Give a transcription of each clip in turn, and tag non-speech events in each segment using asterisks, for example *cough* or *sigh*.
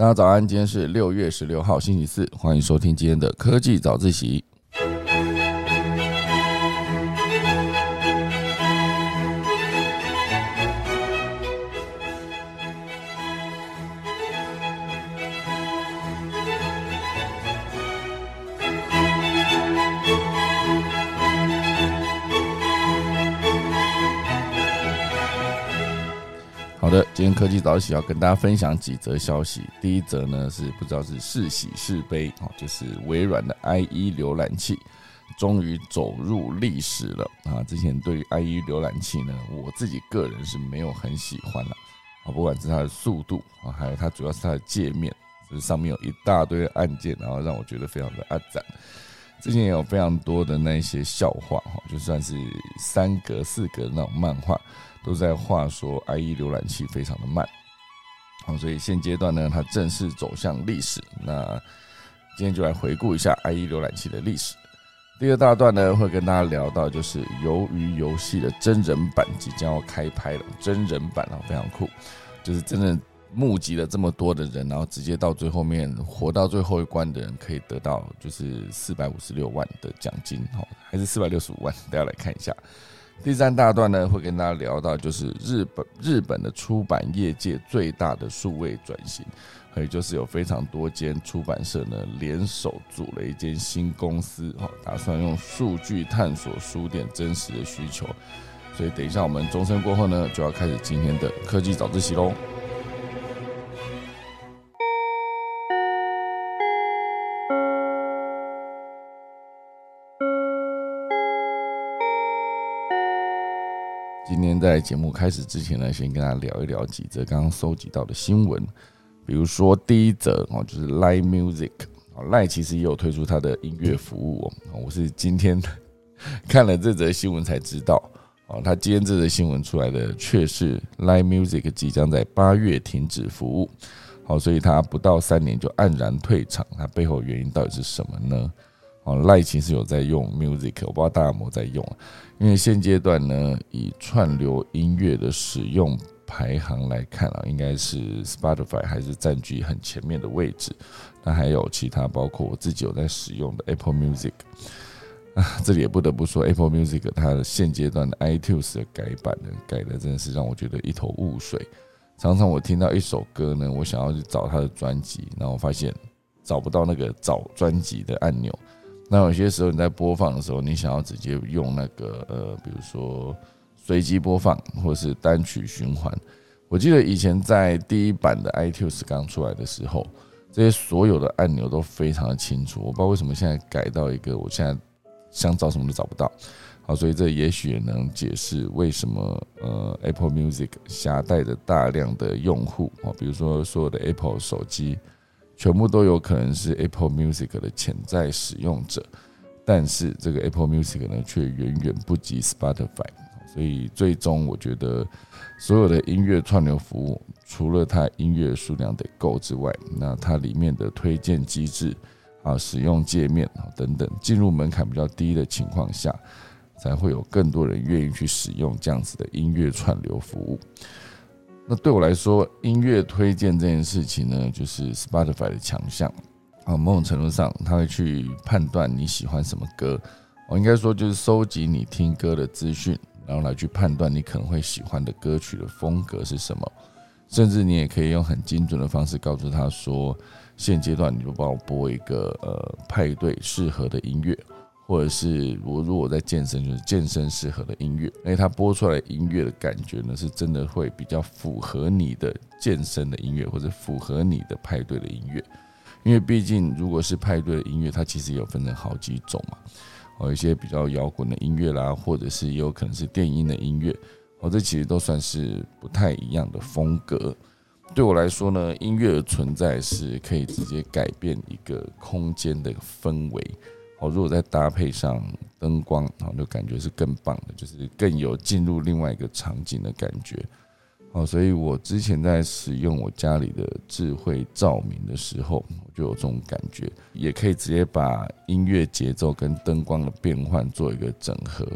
大家早安，今天是六月十六号，星期四，欢迎收听今天的科技早自习。今天科技早起要跟大家分享几则消息。第一则呢是不知道是是喜是悲哦，就是微软的 IE 浏览器终于走入历史了啊！之前对于 IE 浏览器呢，我自己个人是没有很喜欢的啊，不管是它的速度啊，还有它主要是它的界面，就是上面有一大堆按键，然后让我觉得非常的暗赞。之前也有非常多的那些笑话哈，就算是三格四格那种漫画。都在话说 IE 浏览器非常的慢，好，所以现阶段呢，它正式走向历史。那今天就来回顾一下 IE 浏览器的历史。第二大段呢，会跟大家聊到就是由于游戏的真人版即将要开拍了，真人版啊非常酷，就是真的募集了这么多的人，然后直接到最后面活到最后一关的人可以得到就是四百五十六万的奖金，哦，还是四百六十五万，大家来看一下。第三大段呢，会跟大家聊到，就是日本日本的出版业界最大的数位转型，还有就是有非常多间出版社呢联手组了一间新公司，哈，打算用数据探索书店真实的需求。所以等一下我们钟声过后呢，就要开始今天的科技早自习喽。今天在节目开始之前呢，先跟大家聊一聊几则刚刚搜集到的新闻。比如说第一则哦，就是 Live Music 哦，Live 其实也有推出它的音乐服务哦。我是今天 *laughs* 看了这则新闻才知道哦，他今天这则新闻出来的却是 Live Music 即将在八月停止服务，好，所以它不到三年就黯然退场。它背后原因到底是什么呢？哦，赖其实有在用 Music，我不知道大家有没有在用。因为现阶段呢，以串流音乐的使用排行来看啊，应该是 Spotify 还是占据很前面的位置。那还有其他，包括我自己有在使用的 Apple Music 啊，这里也不得不说 Apple Music 它的现阶段的 iTunes 的改版呢，改的真的是让我觉得一头雾水。常常我听到一首歌呢，我想要去找它的专辑，然后我发现找不到那个找专辑的按钮。那有些时候你在播放的时候，你想要直接用那个呃，比如说随机播放或是单曲循环。我记得以前在第一版的 iTunes 刚出来的时候，这些所有的按钮都非常的清楚。我不知道为什么现在改到一个，我现在想找什么都找不到。好，所以这也许也能解释为什么呃 Apple Music 携带着大量的用户啊，比如说所有的 Apple 手机。全部都有可能是 Apple Music 的潜在使用者，但是这个 Apple Music 呢，却远远不及 Spotify。所以最终，我觉得所有的音乐串流服务，除了它音乐数量得够之外，那它里面的推荐机制啊、使用界面等等，进入门槛比较低的情况下，才会有更多人愿意去使用这样子的音乐串流服务。那对我来说，音乐推荐这件事情呢，就是 Spotify 的强项啊。某种程度上，他会去判断你喜欢什么歌，我应该说就是收集你听歌的资讯，然后来去判断你可能会喜欢的歌曲的风格是什么。甚至你也可以用很精准的方式告诉他说，现阶段你就帮我播一个呃派对适合的音乐。或者是我如果在健身，就是健身适合的音乐，因为它播出来音乐的感觉呢，是真的会比较符合你的健身的音乐，或者符合你的派对的音乐。因为毕竟如果是派对的音乐，它其实有分成好几种嘛，哦，一些比较摇滚的音乐啦，或者是也有可能是电音的音乐，哦，这其实都算是不太一样的风格。对我来说呢，音乐的存在是可以直接改变一个空间的氛围。哦，如果再搭配上灯光，哦，就感觉是更棒的，就是更有进入另外一个场景的感觉。哦，所以我之前在使用我家里的智慧照明的时候，我就有这种感觉，也可以直接把音乐节奏跟灯光的变换做一个整合。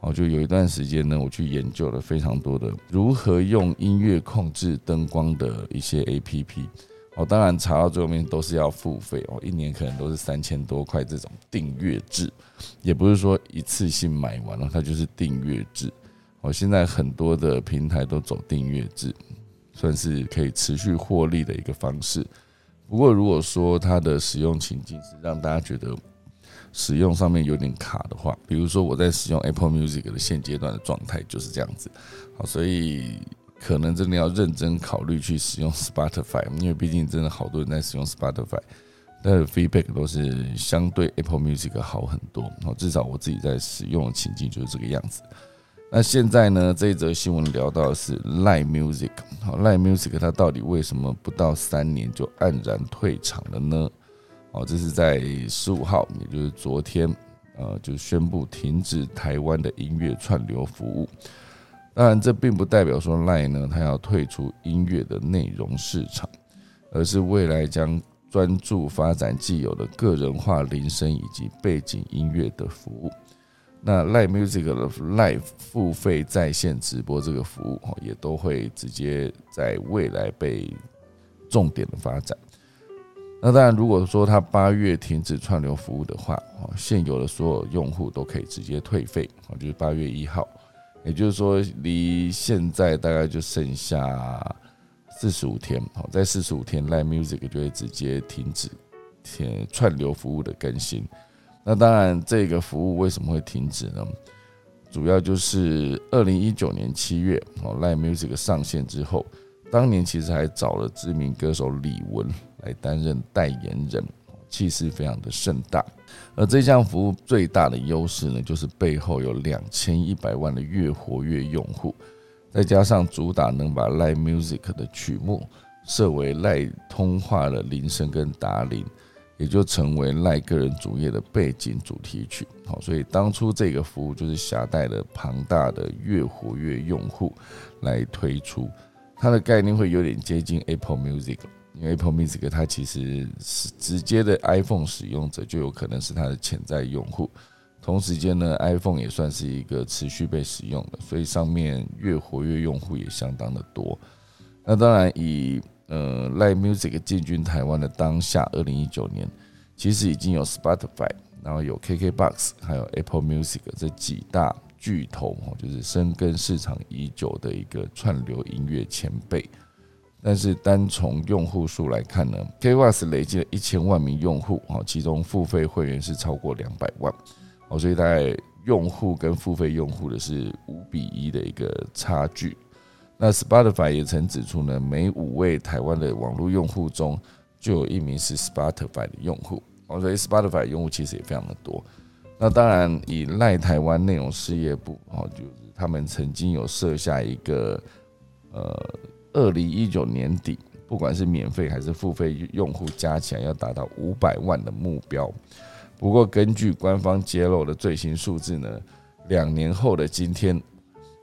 哦，就有一段时间呢，我去研究了非常多的如何用音乐控制灯光的一些 A P P。哦，当然查到最后面都是要付费哦，一年可能都是三千多块这种订阅制，也不是说一次性买完了，它就是订阅制。哦，现在很多的平台都走订阅制，算是可以持续获利的一个方式。不过，如果说它的使用情境是让大家觉得使用上面有点卡的话，比如说我在使用 Apple Music 的现阶段的状态就是这样子。好，所以。可能真的要认真考虑去使用 Spotify，因为毕竟真的好多人在使用 Spotify，但是 feedback 都是相对 Apple Music 好很多。哦，至少我自己在使用的情境就是这个样子。那现在呢，这一则新闻聊到的是 Live Music，好，Live Music 它到底为什么不到三年就黯然退场了呢？哦，这是在十五号，也就是昨天，呃，就宣布停止台湾的音乐串流服务。当然，这并不代表说 Line 呢，它要退出音乐的内容市场，而是未来将专注发展既有的个人化铃声以及背景音乐的服务。那 Line Music 的 Live 付费在线直播这个服务，也都会直接在未来被重点的发展。那当然，如果说它八月停止串流服务的话，现有的所有用户都可以直接退费，就是八月一号。也就是说，离现在大概就剩下四十五天。好，在四十五天，Live Music 就会直接停止串流服务的更新。那当然，这个服务为什么会停止呢？主要就是二零一九年七月，哦，Live Music 上线之后，当年其实还找了知名歌手李玟来担任代言人。气势非常的盛大，而这项服务最大的优势呢，就是背后有两千一百万的月活跃用户，再加上主打能把 Live Music 的曲目设为赖通话的铃声跟打铃，也就成为赖个人主页的背景主题曲。好，所以当初这个服务就是携带了庞大的月活跃用户来推出，它的概念会有点接近 Apple Music。因为 Apple Music 它其实是直接的 iPhone 使用者，就有可能是它的潜在用户。同时间呢，iPhone 也算是一个持续被使用的，所以上面越活跃用户也相当的多。那当然，以呃 Live Music 进军台湾的当下，二零一九年，其实已经有 Spotify，然后有 KKBox，还有 Apple Music 这几大巨头，就是深耕市场已久的一个串流音乐前辈。但是单从用户数来看呢，KWS 累计了一千万名用户，哦，其中付费会员是超过两百万，哦，所以大概用户跟付费用户的是五比一的一个差距。那 Spotify 也曾指出呢，每五位台湾的网络用户中就有一名是 Spotify 的用户，哦，所以 Spotify 用户其实也非常的多。那当然，以赖台湾内容事业部，哦，就是他们曾经有设下一个，呃。二零一九年底，不管是免费还是付费用户加起来要达到五百万的目标。不过，根据官方揭露的最新数字呢，两年后的今天，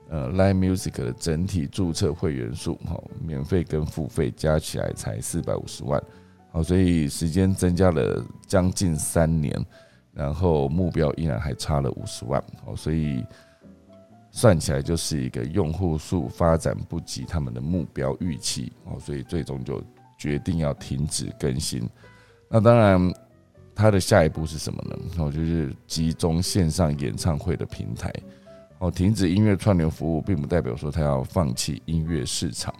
呃，Live Music 的整体注册会员数，哈，免费跟付费加起来才四百五十万，好，所以时间增加了将近三年，然后目标依然还差了五十万，好，所以。算起来就是一个用户数发展不及他们的目标预期哦，所以最终就决定要停止更新。那当然，它的下一步是什么呢？哦，就是集中线上演唱会的平台。哦，停止音乐串流服务，并不代表说它要放弃音乐市场。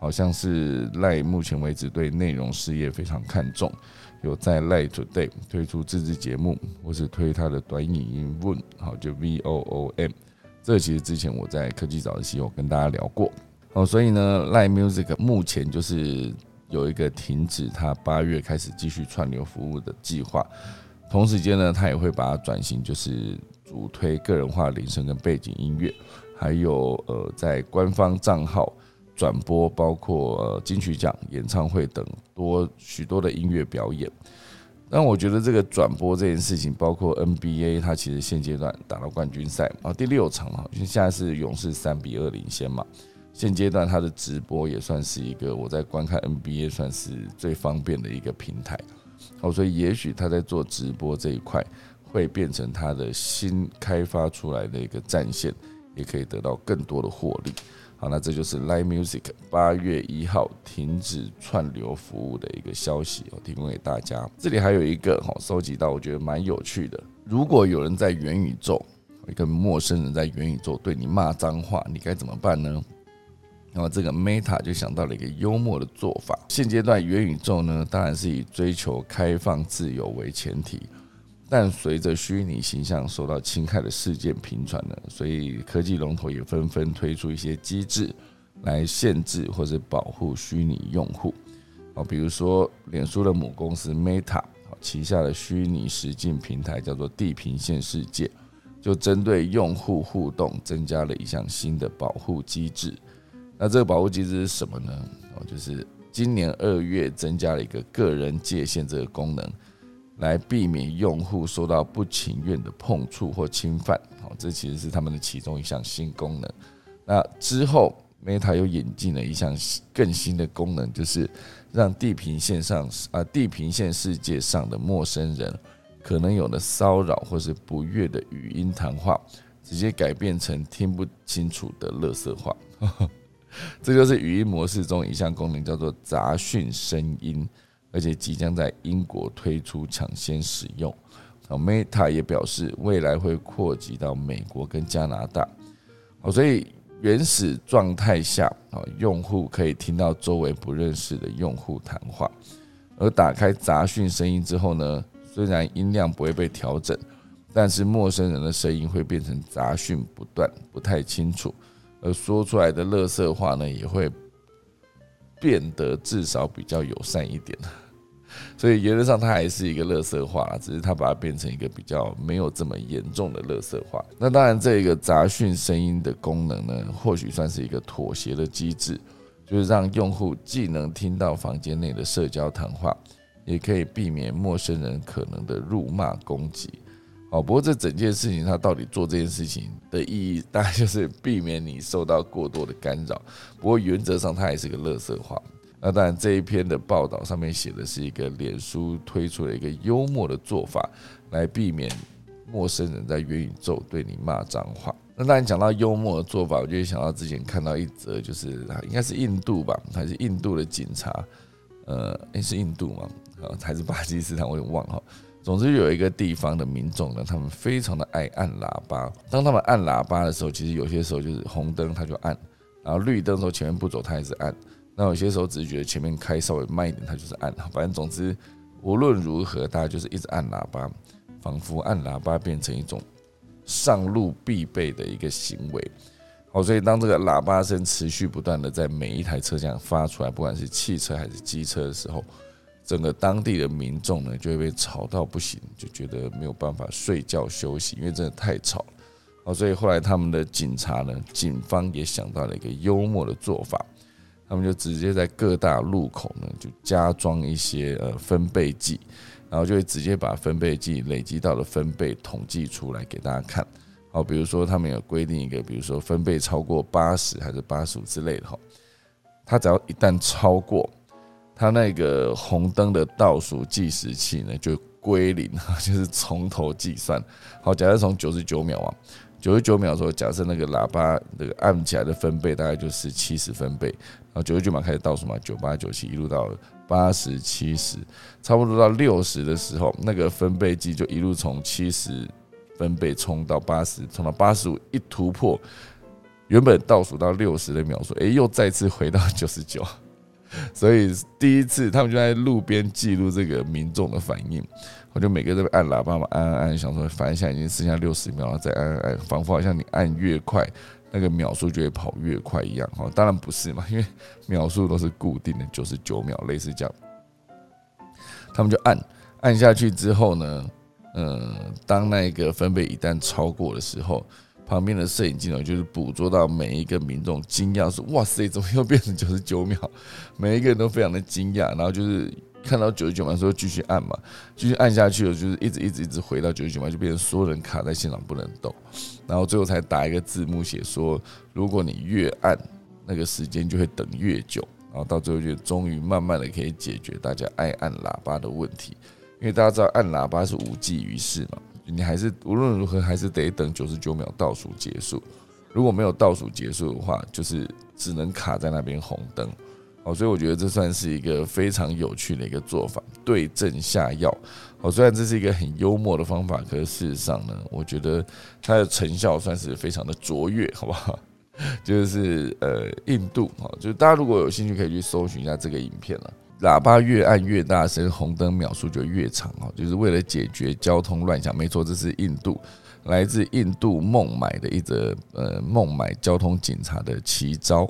好像是赖目前为止对内容事业非常看重，有在赖 Today 推出自制节目，或是推他的短影音 Voom，好就 V O O M。这其实之前我在科技早的期有跟大家聊过，哦，所以呢，Live Music 目前就是有一个停止它八月开始继续串流服务的计划，同时间呢，它也会把它转型，就是主推个人化铃声跟背景音乐，还有呃在官方账号转播包括金曲奖、演唱会等多许多的音乐表演。但我觉得这个转播这件事情，包括 NBA，它其实现阶段打到冠军赛啊，第六场嘛，因为现在是勇士三比二领先嘛。现阶段它的直播也算是一个我在观看 NBA 算是最方便的一个平台。哦，所以也许他在做直播这一块，会变成他的新开发出来的一个战线，也可以得到更多的获利。好，那这就是 Live Music 八月一号停止串流服务的一个消息，我提供给大家。这里还有一个哈，收集到我觉得蛮有趣的。如果有人在元宇宙，一个陌生人在元宇宙对你骂脏话，你该怎么办呢？那么这个 Meta 就想到了一个幽默的做法。现阶段元宇宙呢，当然是以追求开放自由为前提。但随着虚拟形象受到侵害的事件频传呢，所以科技龙头也纷纷推出一些机制来限制或者保护虚拟用户。好，比如说脸书的母公司 Meta，旗下的虚拟实境平台叫做地平线世界，就针对用户互动增加了一项新的保护机制。那这个保护机制是什么呢？哦，就是今年二月增加了一个个人界限这个功能。来避免用户受到不情愿的碰触或侵犯，好，这其实是他们的其中一项新功能。那之后，Meta 又引进了一项更新的功能，就是让地平线上啊地平线世界上的陌生人可能有的骚扰或是不悦的语音谈话，直接改变成听不清楚的垃圾话。*laughs* 这就是语音模式中一项功能，叫做杂讯声音。而且即将在英国推出抢先使用，啊，Meta 也表示未来会扩及到美国跟加拿大，好，所以原始状态下啊，用户可以听到周围不认识的用户谈话，而打开杂讯声音之后呢，虽然音量不会被调整，但是陌生人的声音会变成杂讯不断，不太清楚，而说出来的乐色话呢，也会。变得至少比较友善一点，*laughs* 所以原则上它还是一个乐色化，只是它把它变成一个比较没有这么严重的乐色化。那当然，这个杂讯声音的功能呢，或许算是一个妥协的机制，就是让用户既能听到房间内的社交谈话，也可以避免陌生人可能的辱骂攻击。哦，不过这整件事情，他到底做这件事情的意义，大概就是避免你受到过多的干扰。不过原则上，它也是个乐色话。那当然，这一篇的报道上面写的是一个脸书推出了一个幽默的做法，来避免陌生人在元宇宙对你骂脏话。那当然讲到幽默的做法，我就想到之前看到一则，就是应该是印度吧，还是印度的警察？呃，诶，是印度吗？啊，还是巴基斯坦？我有点忘了。总之，有一个地方的民众呢，他们非常的爱按喇叭。当他们按喇叭的时候，其实有些时候就是红灯他就按，然后绿灯的时候前面不走他也是按。那有些时候只是觉得前面开稍微慢一点，他就是按。反正总之无论如何，大家就是一直按喇叭，仿佛按喇叭变成一种上路必备的一个行为。好，所以当这个喇叭声持续不断的在每一台车厢发出来，不管是汽车还是机车的时候。整个当地的民众呢，就会被吵到不行，就觉得没有办法睡觉休息，因为真的太吵了。哦，所以后来他们的警察呢，警方也想到了一个幽默的做法，他们就直接在各大路口呢，就加装一些呃分贝计，然后就会直接把分贝计累积到的分贝统计出来给大家看。好，比如说他们有规定一个，比如说分贝超过八十还是八十五之类的哈，他只要一旦超过。它那个红灯的倒数计时器呢，就归零，*laughs* 就是从头计算。好，假设从九十九秒啊，九十九秒的时候，假设那个喇叭那个按起来的分贝大概就是七十分贝，然后九十九秒开始倒数嘛，九八九七一路到八十七十，差不多到六十的时候，那个分贝计就一路从七十分贝冲到八十，冲到八十五，一突破原本倒数到六十的秒数，诶，又再次回到九十九。所以第一次，他们就在路边记录这个民众的反应。我就每个都按喇叭嘛，按按按，想说反正现在已经剩下六十秒了，再按按按，仿佛好像你按越快，那个秒数就会跑越快一样。哈，当然不是嘛，因为秒数都是固定的，九十九秒，类似这样。他们就按按下去之后呢，嗯，当那个分贝一旦超过的时候。旁边的摄影镜头就是捕捉到每一个民众惊讶说：“哇塞，怎么又变成九十九秒？” *laughs* 每一个人都非常的惊讶，然后就是看到九十九秒，说继续按嘛，继续按下去了，就是一直一直一直回到九十九秒，就变成所有人卡在现场不能动，然后最后才打一个字幕写说：“如果你越按，那个时间就会等越久。”然后到最后就终于慢慢的可以解决大家爱按喇叭的问题，因为大家知道按喇叭是无济于事嘛。你还是无论如何还是得等九十九秒倒数结束，如果没有倒数结束的话，就是只能卡在那边红灯。哦，所以我觉得这算是一个非常有趣的一个做法，对症下药。哦，虽然这是一个很幽默的方法，可是事实上呢，我觉得它的成效算是非常的卓越，好不好？*laughs* 就是呃，印度哈，就是大家如果有兴趣，可以去搜寻一下这个影片了。喇叭越按越大声，红灯秒数就越长哦，就是为了解决交通乱象。没错，这是印度来自印度孟买的一则呃孟买交通警察的奇招。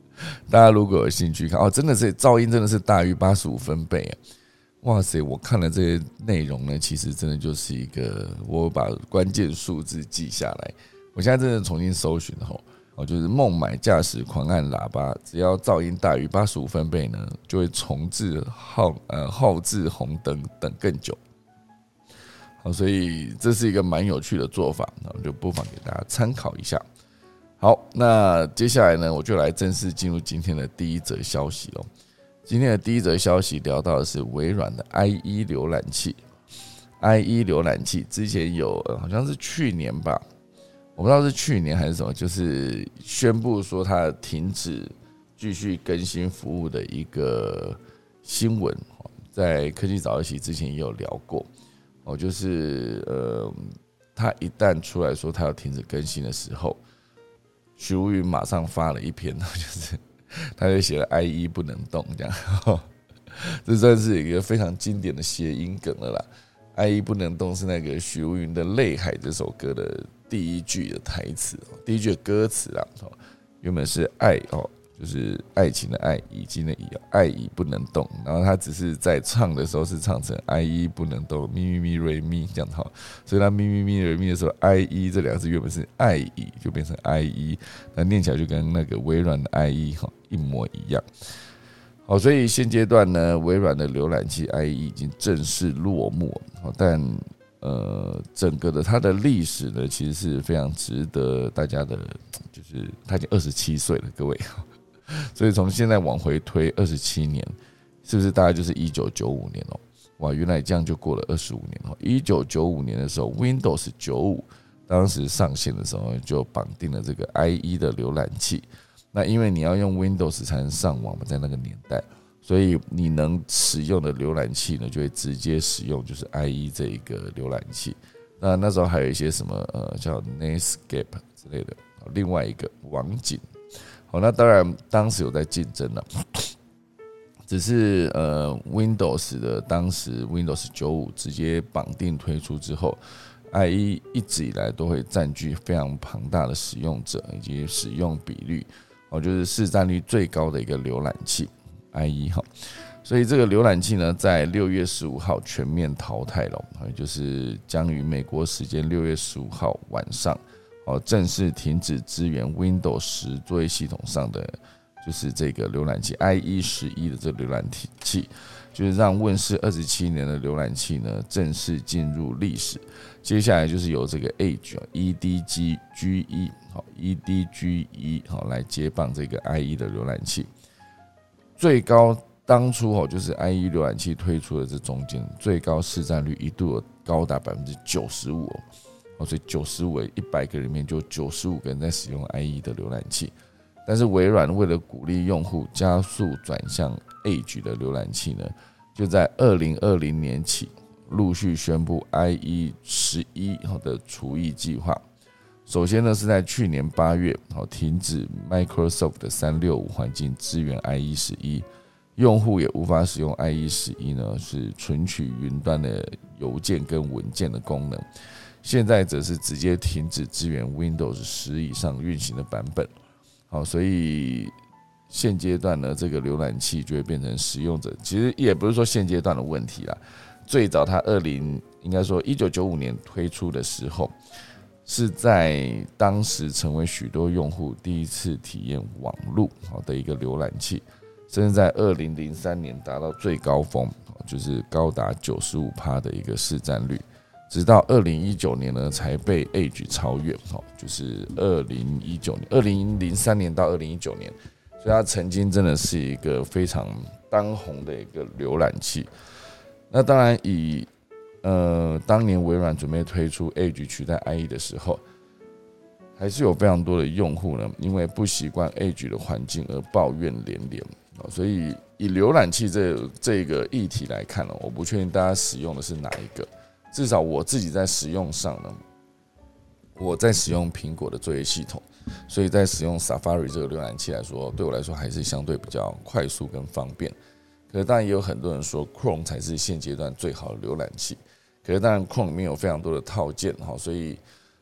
*laughs* 大家如果有兴趣看哦，真的是噪音真的是大于八十五分贝啊！哇塞，我看了这些内容呢，其实真的就是一个我把关键数字记下来。我现在真的重新搜寻后。哦，就是孟买驾驶狂按喇叭，只要噪音大于八十五分贝呢，就会重置号呃号置红灯等更久。好，所以这是一个蛮有趣的做法，那我就不妨给大家参考一下。好，那接下来呢，我就来正式进入今天的第一则消息喽。今天的第一则消息聊到的是微软的 IE 浏览器，IE 浏览器之前有好像是去年吧。我不知道是去年还是什么，就是宣布说他停止继续更新服务的一个新闻，在科技早一期之前也有聊过。哦，就是呃，他一旦出来说他要停止更新的时候，徐如云马上发了一篇，*laughs* 就是他就写了 “IE 不能动”这样，*laughs* 这算是一个非常经典的谐音梗了啦。“IE 不能动”是那个徐如云的《泪海》这首歌的。第一句的台词，第一句的歌词啊，原本是爱哦，就是爱情的爱，已经的已，爱已不能动。然后他只是在唱的时候是唱成 I E 不能动，咪咪咪瑞咪这样子哈。所以他咪咪咪瑞咪的时候，I E 这两个字原本是爱已，就变成 I E，那念起来就跟那个微软的 I E 哈一模一样。好，所以现阶段呢，微软的浏览器 I E 已经正式落幕，好，但。呃，整个的它的历史呢，其实是非常值得大家的，就是他已经二十七岁了，各位，*laughs* 所以从现在往回推二十七年，是不是大概就是一九九五年哦？哇，原来这样就过了二十五年哦！一九九五年的时候，Windows 九五当时上线的时候就绑定了这个 IE 的浏览器，那因为你要用 Windows 才能上网嘛，在那个年代。所以你能使用的浏览器呢，就会直接使用就是 IE 这一个浏览器。那那时候还有一些什么呃叫 Netscape 之类的，另外一个网景。好，那当然当时有在竞争了，只是呃 Windows 的当时 Windows 九五直接绑定推出之后，IE 一直以来都会占据非常庞大的使用者以及使用比率，哦，就是市占率最高的一个浏览器。IE 哈，所以这个浏览器呢，在六月十五号全面淘汰了，就是将于美国时间六月十五号晚上，哦，正式停止支援 Windows 十作业系统上的，就是这个浏览器 IE 十一的这个浏览器，就是让问世二十七年的浏览器呢，正式进入历史。接下来就是由这个 Edge EDG G 一好 EDG 一好来接棒这个 IE 的浏览器。最高当初哦，就是 IE 浏览器推出的这中间最高市占率一度高达百分之九十五哦，所以九十五一百个里面就九十五个人在使用 IE 的浏览器。但是微软为了鼓励用户加速转向 Edge 的浏览器呢，就在二零二零年起陆续宣布 IE 十一的除役计划。首先呢，是在去年八月，好停止 Microsoft 的三六五环境支援 IE 十一，用户也无法使用 IE 十一呢，是存取云端的邮件跟文件的功能。现在则是直接停止支援 Windows 十以上运行的版本。好，所以现阶段呢，这个浏览器就会变成使用者，其实也不是说现阶段的问题啦。最早它二零应该说一九九五年推出的时候。是在当时成为许多用户第一次体验网络好的一个浏览器，甚至在二零零三年达到最高峰，就是高达九十五趴的一个市占率，直到二零一九年呢才被 Edge 超越，哈，就是二零一九年，二零零三年到二零一九年，所以它曾经真的是一个非常当红的一个浏览器。那当然以呃，当年微软准备推出 Edge 取代 IE 的时候，还是有非常多的用户呢，因为不习惯 Edge 的环境而抱怨连连啊。所以以浏览器这这个议题来看呢，我不确定大家使用的是哪一个。至少我自己在使用上呢，我在使用苹果的作业系统，所以在使用 Safari 这个浏览器来说，对我来说还是相对比较快速跟方便。可是当然也有很多人说 Chrome 才是现阶段最好的浏览器。可是当然 Chrome 里面有非常多的套件哈，所以。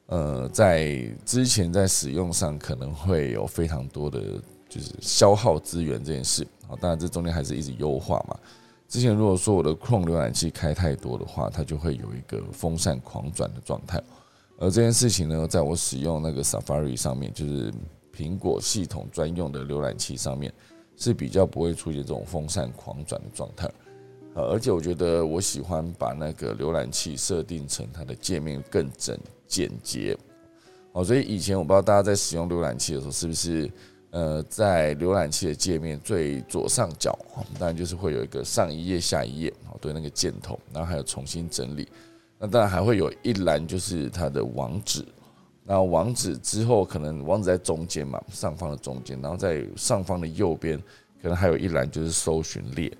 呃，在之前在使用上可能会有非常多的，就是消耗资源这件事。好，当然这中间还是一直优化嘛。之前如果说我的 Chrome 浏览器开太多的话，它就会有一个风扇狂转的状态。而这件事情呢，在我使用那个 Safari 上面，就是苹果系统专用的浏览器上面，是比较不会出现这种风扇狂转的状态。呃，而且我觉得我喜欢把那个浏览器设定成它的界面更整。简洁，哦，所以以前我不知道大家在使用浏览器的时候，是不是呃，在浏览器的界面最左上角，当然就是会有一个上一页、下一页，哦，对，那个箭头，然后还有重新整理，那当然还会有一栏就是它的网址，那网址之后可能网址在中间嘛，上方的中间，然后在上方的右边可能还有一栏就是搜寻列，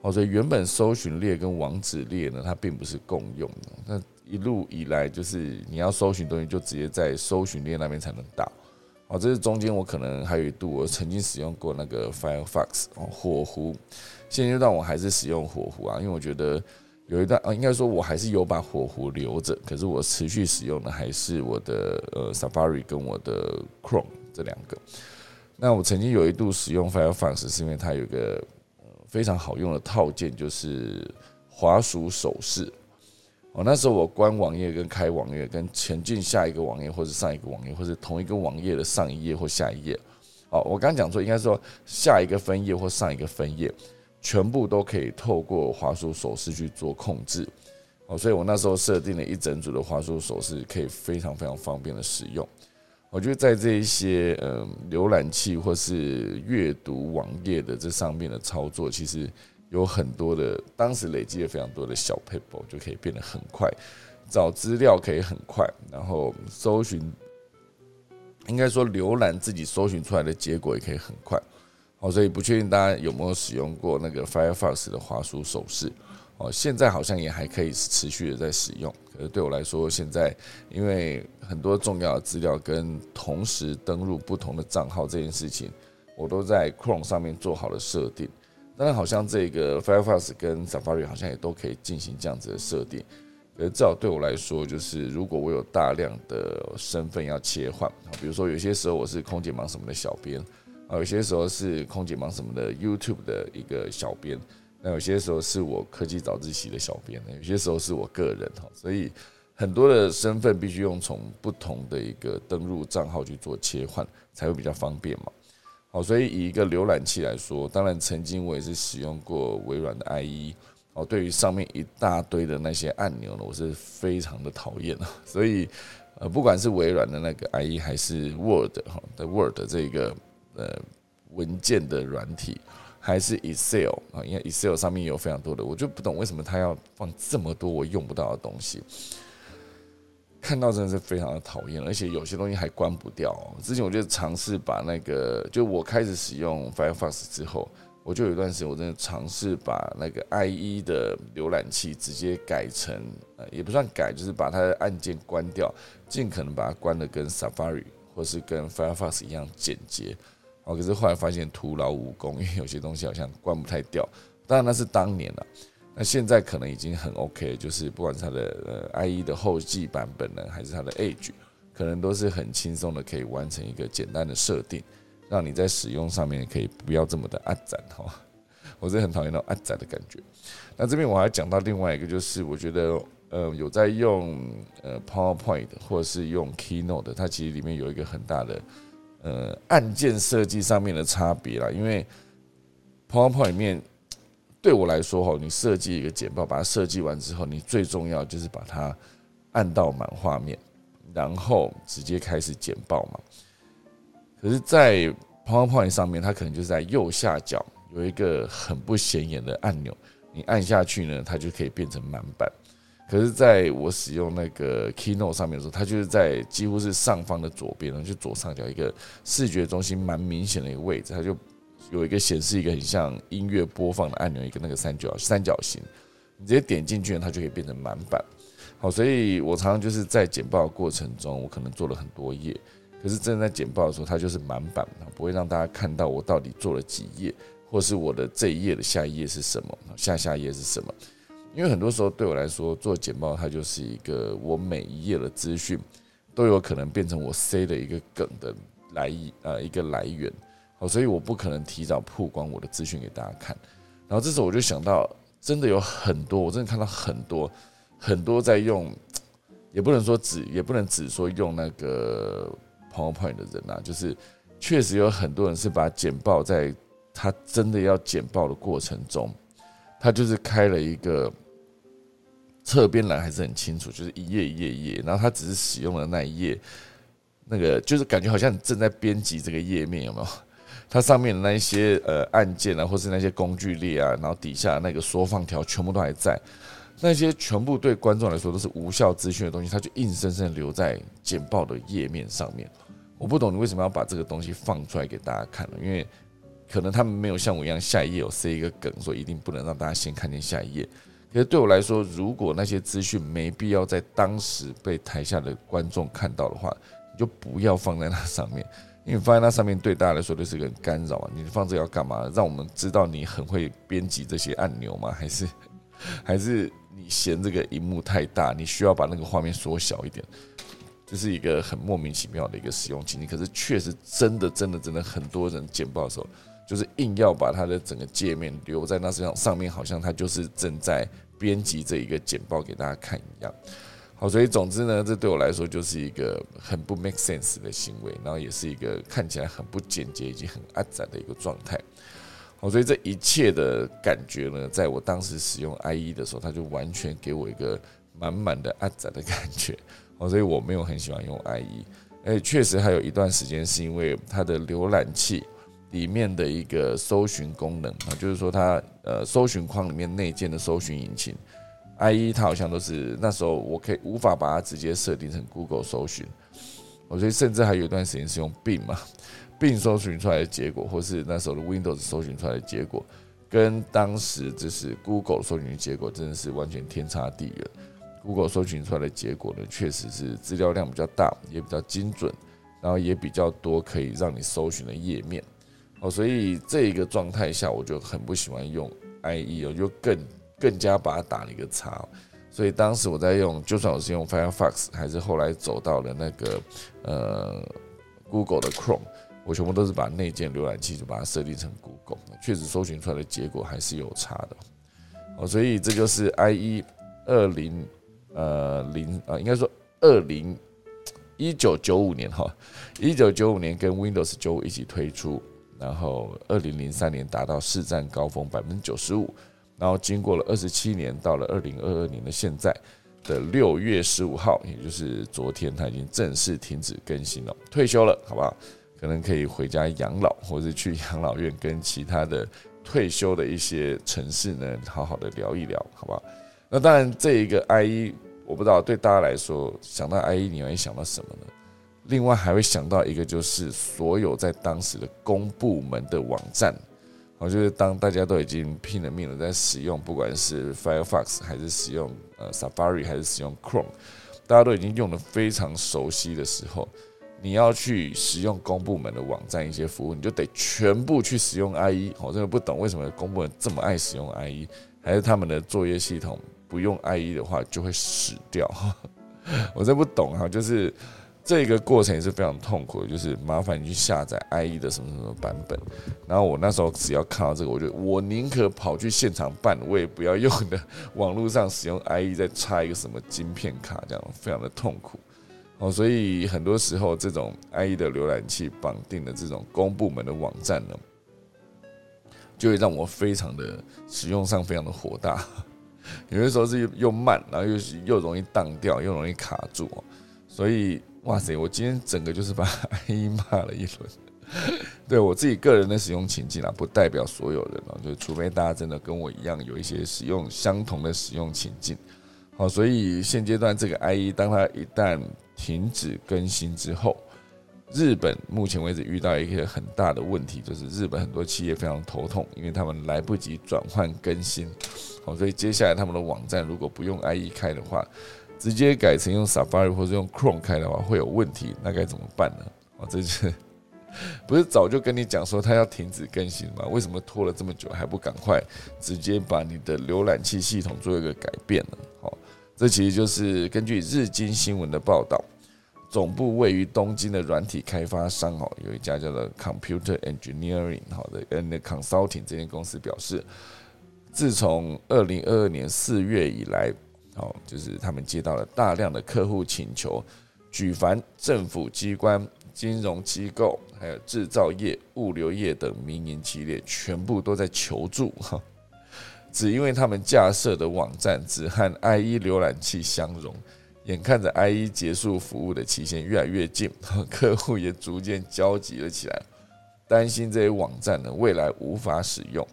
哦，所以原本搜寻列跟网址列呢，它并不是共用的，那。一路以来，就是你要搜寻东西，就直接在搜寻列那边才能打。哦，这是中间我可能还有一度，我曾经使用过那个 Firefox 哦，火狐。现阶段我还是使用火狐啊，因为我觉得有一段啊，应该说我还是有把火狐留着，可是我持续使用的还是我的呃 Safari 跟我的 Chrome 这两个。那我曾经有一度使用 Firefox，是因为它有一个非常好用的套件，就是滑鼠手势。哦，那时候我关网页跟开网页，跟前进下一个网页或者上一个网页，或者同一个网页的上一页或下一页。哦，我刚刚讲说，应该说下一个分页或上一个分页，全部都可以透过滑鼠手势去做控制。哦，所以我那时候设定了一整组的滑鼠手势，可以非常非常方便的使用。我觉得在这一些嗯浏览器或是阅读网页的这上面的操作，其实。有很多的，当时累积了非常多的小 paper，就可以变得很快，找资料可以很快，然后搜寻，应该说浏览自己搜寻出来的结果也可以很快。哦，所以不确定大家有没有使用过那个 Firefox 的滑鼠手势哦，现在好像也还可以持续的在使用。可是对我来说，现在因为很多重要的资料跟同时登录不同的账号这件事情，我都在 Chrome 上面做好了设定。当然，好像这个 Firefox 跟 Safari 好像也都可以进行这样子的设定。可至少对我来说，就是如果我有大量的身份要切换，比如说有些时候我是空姐忙什么的小编，啊，有些时候是空姐忙什么的 YouTube 的一个小编，那有些时候是我科技早自习的小编，有些时候是我个人哈，所以很多的身份必须用从不同的一个登录账号去做切换，才会比较方便嘛。好，所以以一个浏览器来说，当然曾经我也是使用过微软的 IE。哦，对于上面一大堆的那些按钮呢，我是非常的讨厌啊。*laughs* 所以，呃，不管是微软的那个 IE 还是 Word 哈的 Word 这个呃文件的软体，还是 Excel 啊，因为 Excel 上面有非常多的，我就不懂为什么它要放这么多我用不到的东西。看到真的是非常的讨厌，而且有些东西还关不掉。之前我就尝试把那个，就我开始使用 Firefox 之后，我就有一段时间我真的尝试把那个 IE 的浏览器直接改成，呃，也不算改，就是把它的按键关掉，尽可能把它关的跟 Safari 或是跟 Firefox 一样简洁。哦，可是后来发现徒劳无功，因为有些东西好像关不太掉。当然那是当年了。那现在可能已经很 OK，就是不管是它的呃 IE 的后继版本呢，还是它的 Edge，可能都是很轻松的可以完成一个简单的设定，让你在使用上面可以不要这么的暗展哈。*laughs* 我是很讨厌那种暗展的感觉。那这边我还讲到另外一个，就是我觉得呃有在用呃 PowerPoint 或者是用 Keynote，它其实里面有一个很大的呃按键设计上面的差别啦，因为 PowerPoint 里面。对我来说，哈，你设计一个简报，把它设计完之后，你最重要就是把它按到满画面，然后直接开始简报嘛。可是，在 PowerPoint 上面，它可能就是在右下角有一个很不显眼的按钮，你按下去呢，它就可以变成满版。可是在我使用那个 Keynote 上面的时候，它就是在几乎是上方的左边，就左上角一个视觉中心蛮明显的一个位置，它就有一个显示一个很像音乐播放的按钮，一个那个三角三角形，你直接点进去，它就可以变成满版。好，所以我常常就是在简报的过程中，我可能做了很多页，可是真的在简报的时候，它就是满版，不会让大家看到我到底做了几页，或是我的这一页的下一页是什么，下下页是什么。因为很多时候对我来说，做简报它就是一个我每一页的资讯都有可能变成我 C 的一个梗的来呃一个来源，好，所以我不可能提早曝光我的资讯给大家看。然后这时候我就想到，真的有很多，我真的看到很多很多在用，也不能说只也不能只说用那个 PowerPoint 的人啊，就是确实有很多人是把简报在他真的要简报的过程中，他就是开了一个。侧边栏还是很清楚，就是一页一页一页，然后他只是使用了那一页，那个就是感觉好像正在编辑这个页面，有没有？它上面的那一些呃按键啊，或是那些工具列啊，然后底下那个缩放条全部都还在，那些全部对观众来说都是无效资讯的东西，它就硬生生留在简报的页面上面。我不懂你为什么要把这个东西放出来给大家看呢？因为可能他们没有像我一样下一页有塞一个梗，所以一定不能让大家先看见下一页。其实对我来说，如果那些资讯没必要在当时被台下的观众看到的话，你就不要放在那上面，因为放在那上面对大家来说都是个干扰啊。你放这要干嘛？让我们知道你很会编辑这些按钮吗？还是还是你嫌这个荧幕太大，你需要把那个画面缩小一点？这是一个很莫名其妙的一个使用情境。可是确实真的真的真的很多人简报的时候，就是硬要把它的整个界面留在那上上面，好像它就是正在。编辑这一个简报给大家看一样，好，所以总之呢，这对我来说就是一个很不 make sense 的行为，然后也是一个看起来很不简洁以及很阿杂的一个状态。好，所以这一切的感觉呢，在我当时使用 IE 的时候，它就完全给我一个满满的阿杂的感觉。好，所以我没有很喜欢用 IE，而且，确实还有一段时间是因为它的浏览器。里面的一个搜寻功能啊，就是说它呃搜寻框里面内建的搜寻引擎，IE 它好像都是那时候我可以无法把它直接设定成 Google 搜寻，我觉得甚至还有一段时间是用 Bing 嘛，*laughs* Bing 搜寻出来的结果，或是那时候的 Windows 搜寻出来的结果，跟当时就是 Google 搜寻结果真的是完全天差地远。Google 搜寻出来的结果呢，确实是资料量比较大，也比较精准，然后也比较多可以让你搜寻的页面。哦，所以这一个状态下，我就很不喜欢用 IE，我就更更加把它打了一个叉。所以当时我在用，就算我是用 Firefox，还是后来走到了那个呃 Google 的 Chrome，我全部都是把内建浏览器就把它设定成 Google，确实搜寻出来的结果还是有差的。哦，所以这就是 IE 二零呃零啊，应该说二零一九九五年哈，一九九五年跟 Windows 九五一起推出。然后，二零零三年达到市占高峰百分之九十五，然后经过了二十七年，到了二零二二年的现在的六月十五号，也就是昨天，他已经正式停止更新了，退休了，好不好？可能可以回家养老，或者去养老院跟其他的退休的一些城市呢，好好的聊一聊，好不好？那当然，这一个 IE，我不知道对大家来说，想到 IE，你会想到什么呢？另外还会想到一个，就是所有在当时的公部门的网站，我就是当大家都已经拼了命的在使用，不管是 Firefox 还是使用呃 Safari 还是使用 Chrome，大家都已经用的非常熟悉的时候，你要去使用公部门的网站一些服务，你就得全部去使用 IE。我真的不懂为什么公部门这么爱使用 IE，还是他们的作业系统不用 IE 的话就会死掉？*laughs* 我真不懂哈，就是。这个过程也是非常痛苦的，就是麻烦你去下载 IE 的什么什么版本。然后我那时候只要看到这个，我就我宁可跑去现场办，我也不要用的网络上使用 IE 再插一个什么晶片卡，这样非常的痛苦。哦，所以很多时候这种 IE 的浏览器绑定的这种公部门的网站呢，就会让我非常的使用上非常的火大。*laughs* 有的时候是又慢，然后又又容易宕掉，又容易卡住，所以。哇塞！我今天整个就是把 *laughs* IE 骂了一轮，*laughs* 对我自己个人的使用情境啊，不代表所有人啊，就除非大家真的跟我一样有一些使用相同的使用情境，好，所以现阶段这个 IE 当它一旦停止更新之后，日本目前为止遇到一个很大的问题，就是日本很多企业非常头痛，因为他们来不及转换更新。好，所以接下来他们的网站如果不用 IE 开的话，直接改成用 Safari 或者用 Chrome 开的话，会有问题，那该怎么办呢？哦，这是不是早就跟你讲说它要停止更新吗？为什么拖了这么久还不赶快直接把你的浏览器系统做一个改变呢？好。这其实就是根据日经新闻的报道，总部位于东京的软体开发商哦，有一家叫做 Computer Engineering 好的 and Consulting 这间公司表示，自从二零二二年四月以来，哦，就是他们接到了大量的客户请求，举凡政府机关、金融机构、还有制造业、物流业等民营企业，全部都在求助哈。只因为他们架设的网站只和 IE 浏览器相容，眼看着 IE 结束服务的期限越来越近，客户也逐渐焦急了起来，担心这些网站呢未来无法使用。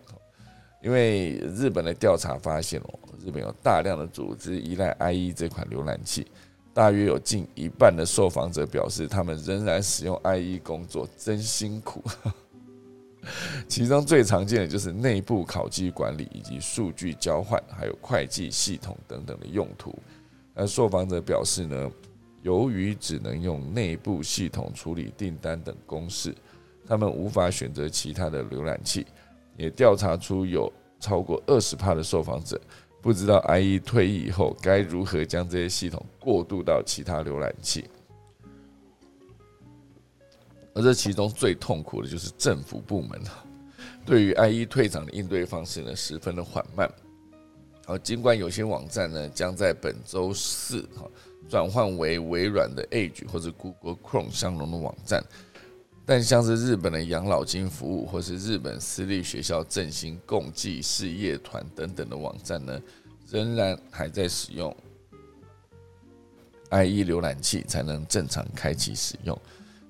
因为日本的调查发现哦，日本有大量的组织依赖 IE 这款浏览器，大约有近一半的受访者表示，他们仍然使用 IE 工作，真辛苦。*laughs* 其中最常见的就是内部考绩管理以及数据交换，还有会计系统等等的用途。而受访者表示呢，由于只能用内部系统处理订单等公式，他们无法选择其他的浏览器。也调查出有超过二十帕的受访者不知道 IE 退役以后该如何将这些系统过渡到其他浏览器。而这其中最痛苦的就是政府部门对于 IE 退场的应对方式呢，十分的缓慢。好，尽管有些网站呢将在本周四哈转换为微软的 Edge 或者 Google Chrome 相容的网站，但像是日本的养老金服务或是日本私立学校振兴共济事业团等等的网站呢，仍然还在使用 IE 浏览器才能正常开启使用。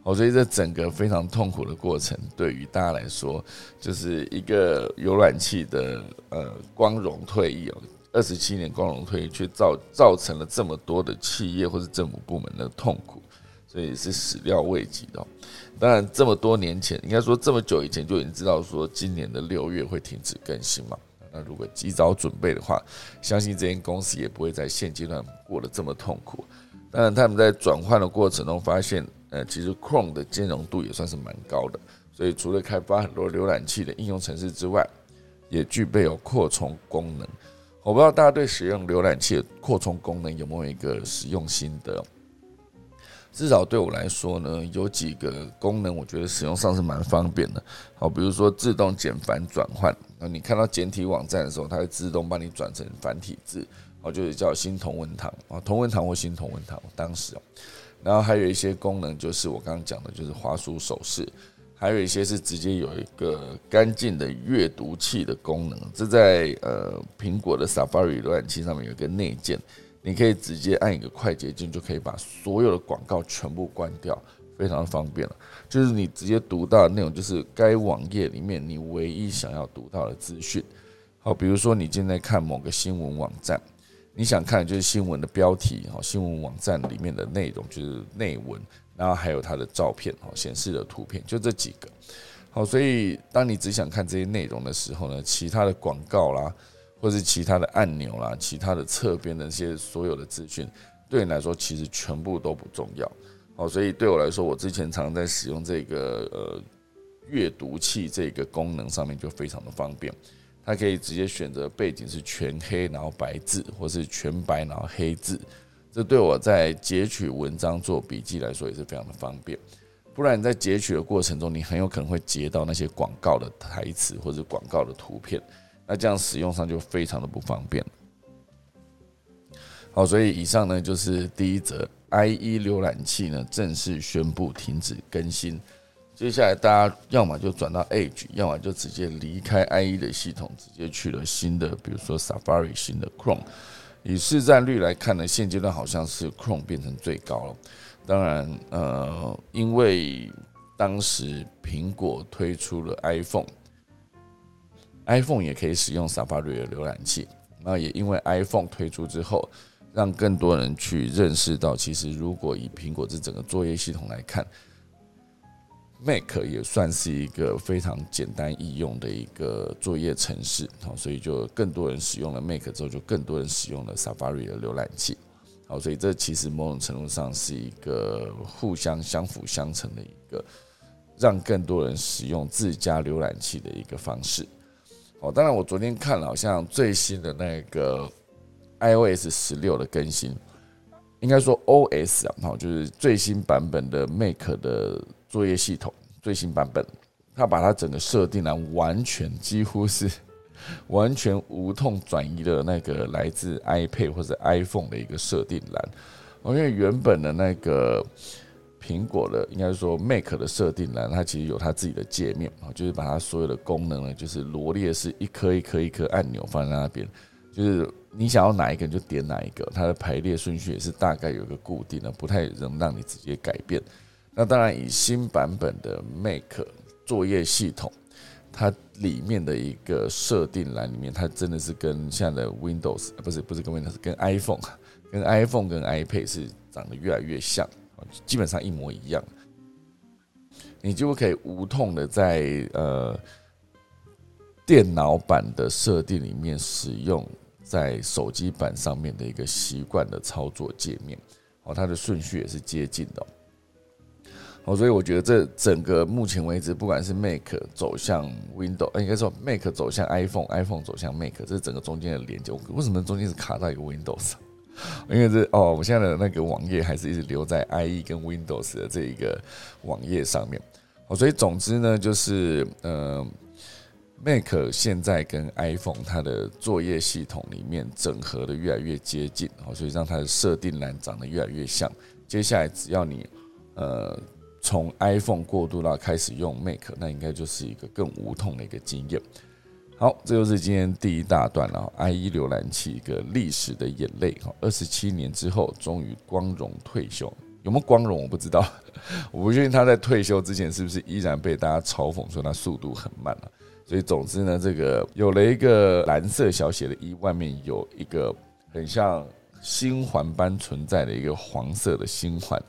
我所以这整个非常痛苦的过程，对于大家来说，就是一个浏览器的呃光荣退役哦，二十七年光荣退役，却造造成了这么多的企业或是政府部门的痛苦，所以是始料未及的。当然，这么多年前，应该说这么久以前就已经知道说今年的六月会停止更新嘛。那如果及早准备的话，相信这间公司也不会在现阶段过得这么痛苦。当然，他们在转换的过程中发现。呃，其实 Chrome 的兼容度也算是蛮高的，所以除了开发很多浏览器的应用程式之外，也具备有扩充功能。我不知道大家对使用浏览器的扩充功能有没有一个使用心得？至少对我来说呢，有几个功能我觉得使用上是蛮方便的。好，比如说自动简繁转换，那你看到简体网站的时候，它会自动帮你转成繁体字，哦，就是叫新同文堂啊，同文堂或新同文堂，当时哦。然后还有一些功能，就是我刚刚讲的，就是滑鼠手势，还有一些是直接有一个干净的阅读器的功能。这在呃苹果的 Safari 浏览器上面有一个内建，你可以直接按一个快捷键，就可以把所有的广告全部关掉，非常方便了。就是你直接读到的内容，就是该网页里面你唯一想要读到的资讯。好，比如说你现在看某个新闻网站。你想看就是新闻的标题哈，新闻网站里面的内容就是内文，然后还有它的照片好，显示的图片就这几个。好，所以当你只想看这些内容的时候呢，其他的广告啦，或是其他的按钮啦，其他的侧边的那些所有的资讯，对你来说其实全部都不重要。好，所以对我来说，我之前常在使用这个呃阅读器这个功能上面就非常的方便。它可以直接选择背景是全黑，然后白字，或是全白然后黑字。这对我在截取文章做笔记来说也是非常的方便。不然你在截取的过程中，你很有可能会截到那些广告的台词或者广告的图片，那这样使用上就非常的不方便。好，所以以上呢就是第一则，IE 浏览器呢正式宣布停止更新。接下来，大家要么就转到 Edge，要么就直接离开 IE 的系统，直接去了新的，比如说 Safari 新的 Chrome。以市占率来看呢，现阶段好像是 Chrome 变成最高了。当然，呃，因为当时苹果推出了 iPhone iPhone 也可以使用 Safari 的浏览器。那也因为 iPhone 推出之后，让更多人去认识到，其实如果以苹果这整个作业系统来看，Mac 也算是一个非常简单易用的一个作业程式，好，所以就更多人使用了 Mac 之后，就更多人使用了 Safari 的浏览器，好，所以这其实某种程度上是一个互相相辅相成的一个，让更多人使用自家浏览器的一个方式。哦，当然，我昨天看了，好像最新的那个 iOS 十六的更新，应该说 OS 啊，好，就是最新版本的 Make 的作业系统最新版本，它把它整个设定栏完全几乎是 *laughs* 完全无痛转移了那个来自 iPad 或者 iPhone 的一个设定栏，因为原本的那个。苹果的应该是说 Make 的设定栏，它其实有它自己的界面啊，就是把它所有的功能呢，就是罗列是一颗一颗一颗按钮放在那边，就是你想要哪一个就点哪一个，它的排列顺序也是大概有一个固定的，不太能让你直接改变。那当然，以新版本的 Make 作业系统，它里面的一个设定栏里面，它真的是跟现在的 Windows 不是不是跟 Windows，跟 iPhone 跟 iPhone 跟 iPad 是长得越来越像。基本上一模一样，你就可以无痛的在呃电脑版的设定里面使用在手机版上面的一个习惯的操作界面，哦，它的顺序也是接近的，哦，所以我觉得这整个目前为止，不管是 Mac 走向 Windows，应该说 Mac 走向 iPhone，iPhone 走向 Mac，这是整个中间的连接，为什么中间是卡到一个 Windows？因为这哦，我现在的那个网页还是一直留在 IE 跟 Windows 的这一个网页上面，哦，所以总之呢，就是呃，Mac 现在跟 iPhone 它的作业系统里面整合的越来越接近，哦，所以让它的设定栏长得越来越像。接下来只要你呃从 iPhone 过渡到开始用 Mac，那应该就是一个更无痛的一个经验。好，这就是今天第一大段了。IE 浏览器一个历史的眼泪，哈，二十七年之后终于光荣退休，有没有光荣我不知道，*laughs* 我不确定他在退休之前是不是依然被大家嘲讽说他速度很慢了。所以总之呢，这个有了一个蓝色小写的 E，外面有一个很像星环般存在的一个黄色的星环。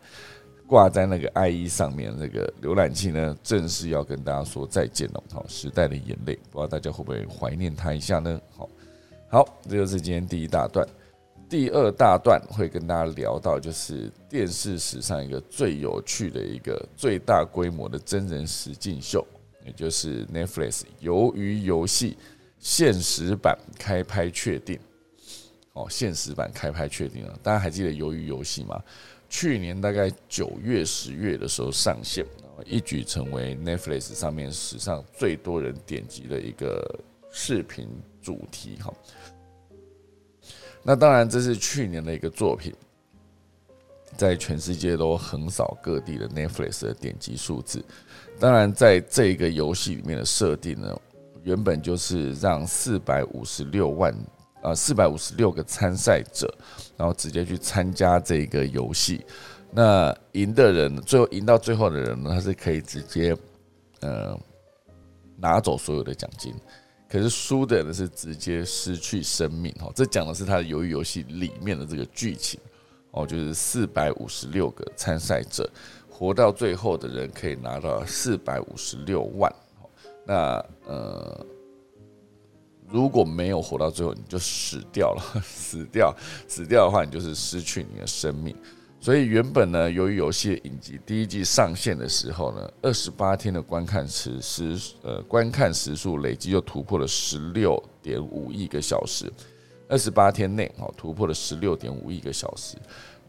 挂在那个 IE 上面，那个浏览器呢，正式要跟大家说再见了。好，时代的眼泪，不知道大家会不会怀念它一下呢？好，好，这就是今天第一大段。第二大段会跟大家聊到，就是电视史上一个最有趣的一个最大规模的真人实境秀，也就是 Netflix 鱿鱼游戏现实版开拍确定。哦，现实版开拍确定了，大家还记得鱿鱼游戏吗？去年大概九月、十月的时候上线，一举成为 Netflix 上面史上最多人点击的一个视频主题哈。那当然，这是去年的一个作品，在全世界都横扫各地的 Netflix 的点击数字。当然，在这个游戏里面的设定呢，原本就是让四百五十六万。呃，四百五十六个参赛者，然后直接去参加这个游戏。那赢的人，最后赢到最后的人呢，他是可以直接呃拿走所有的奖金。可是输的人是直接失去生命。哦，这讲的是他的鱿鱼游戏里面的这个剧情。哦，就是四百五十六个参赛者，活到最后的人可以拿到四百五十六万。那呃。如果没有活到最后，你就死掉了。*laughs* 死掉，死掉的话，你就是失去你的生命。所以原本呢，由于游戏的影集第一季上线的时候呢，二十八天的观看时时呃观看时数累计就突破了十六点五亿个小时。二十八天内哦，突破了十六点五亿个小时，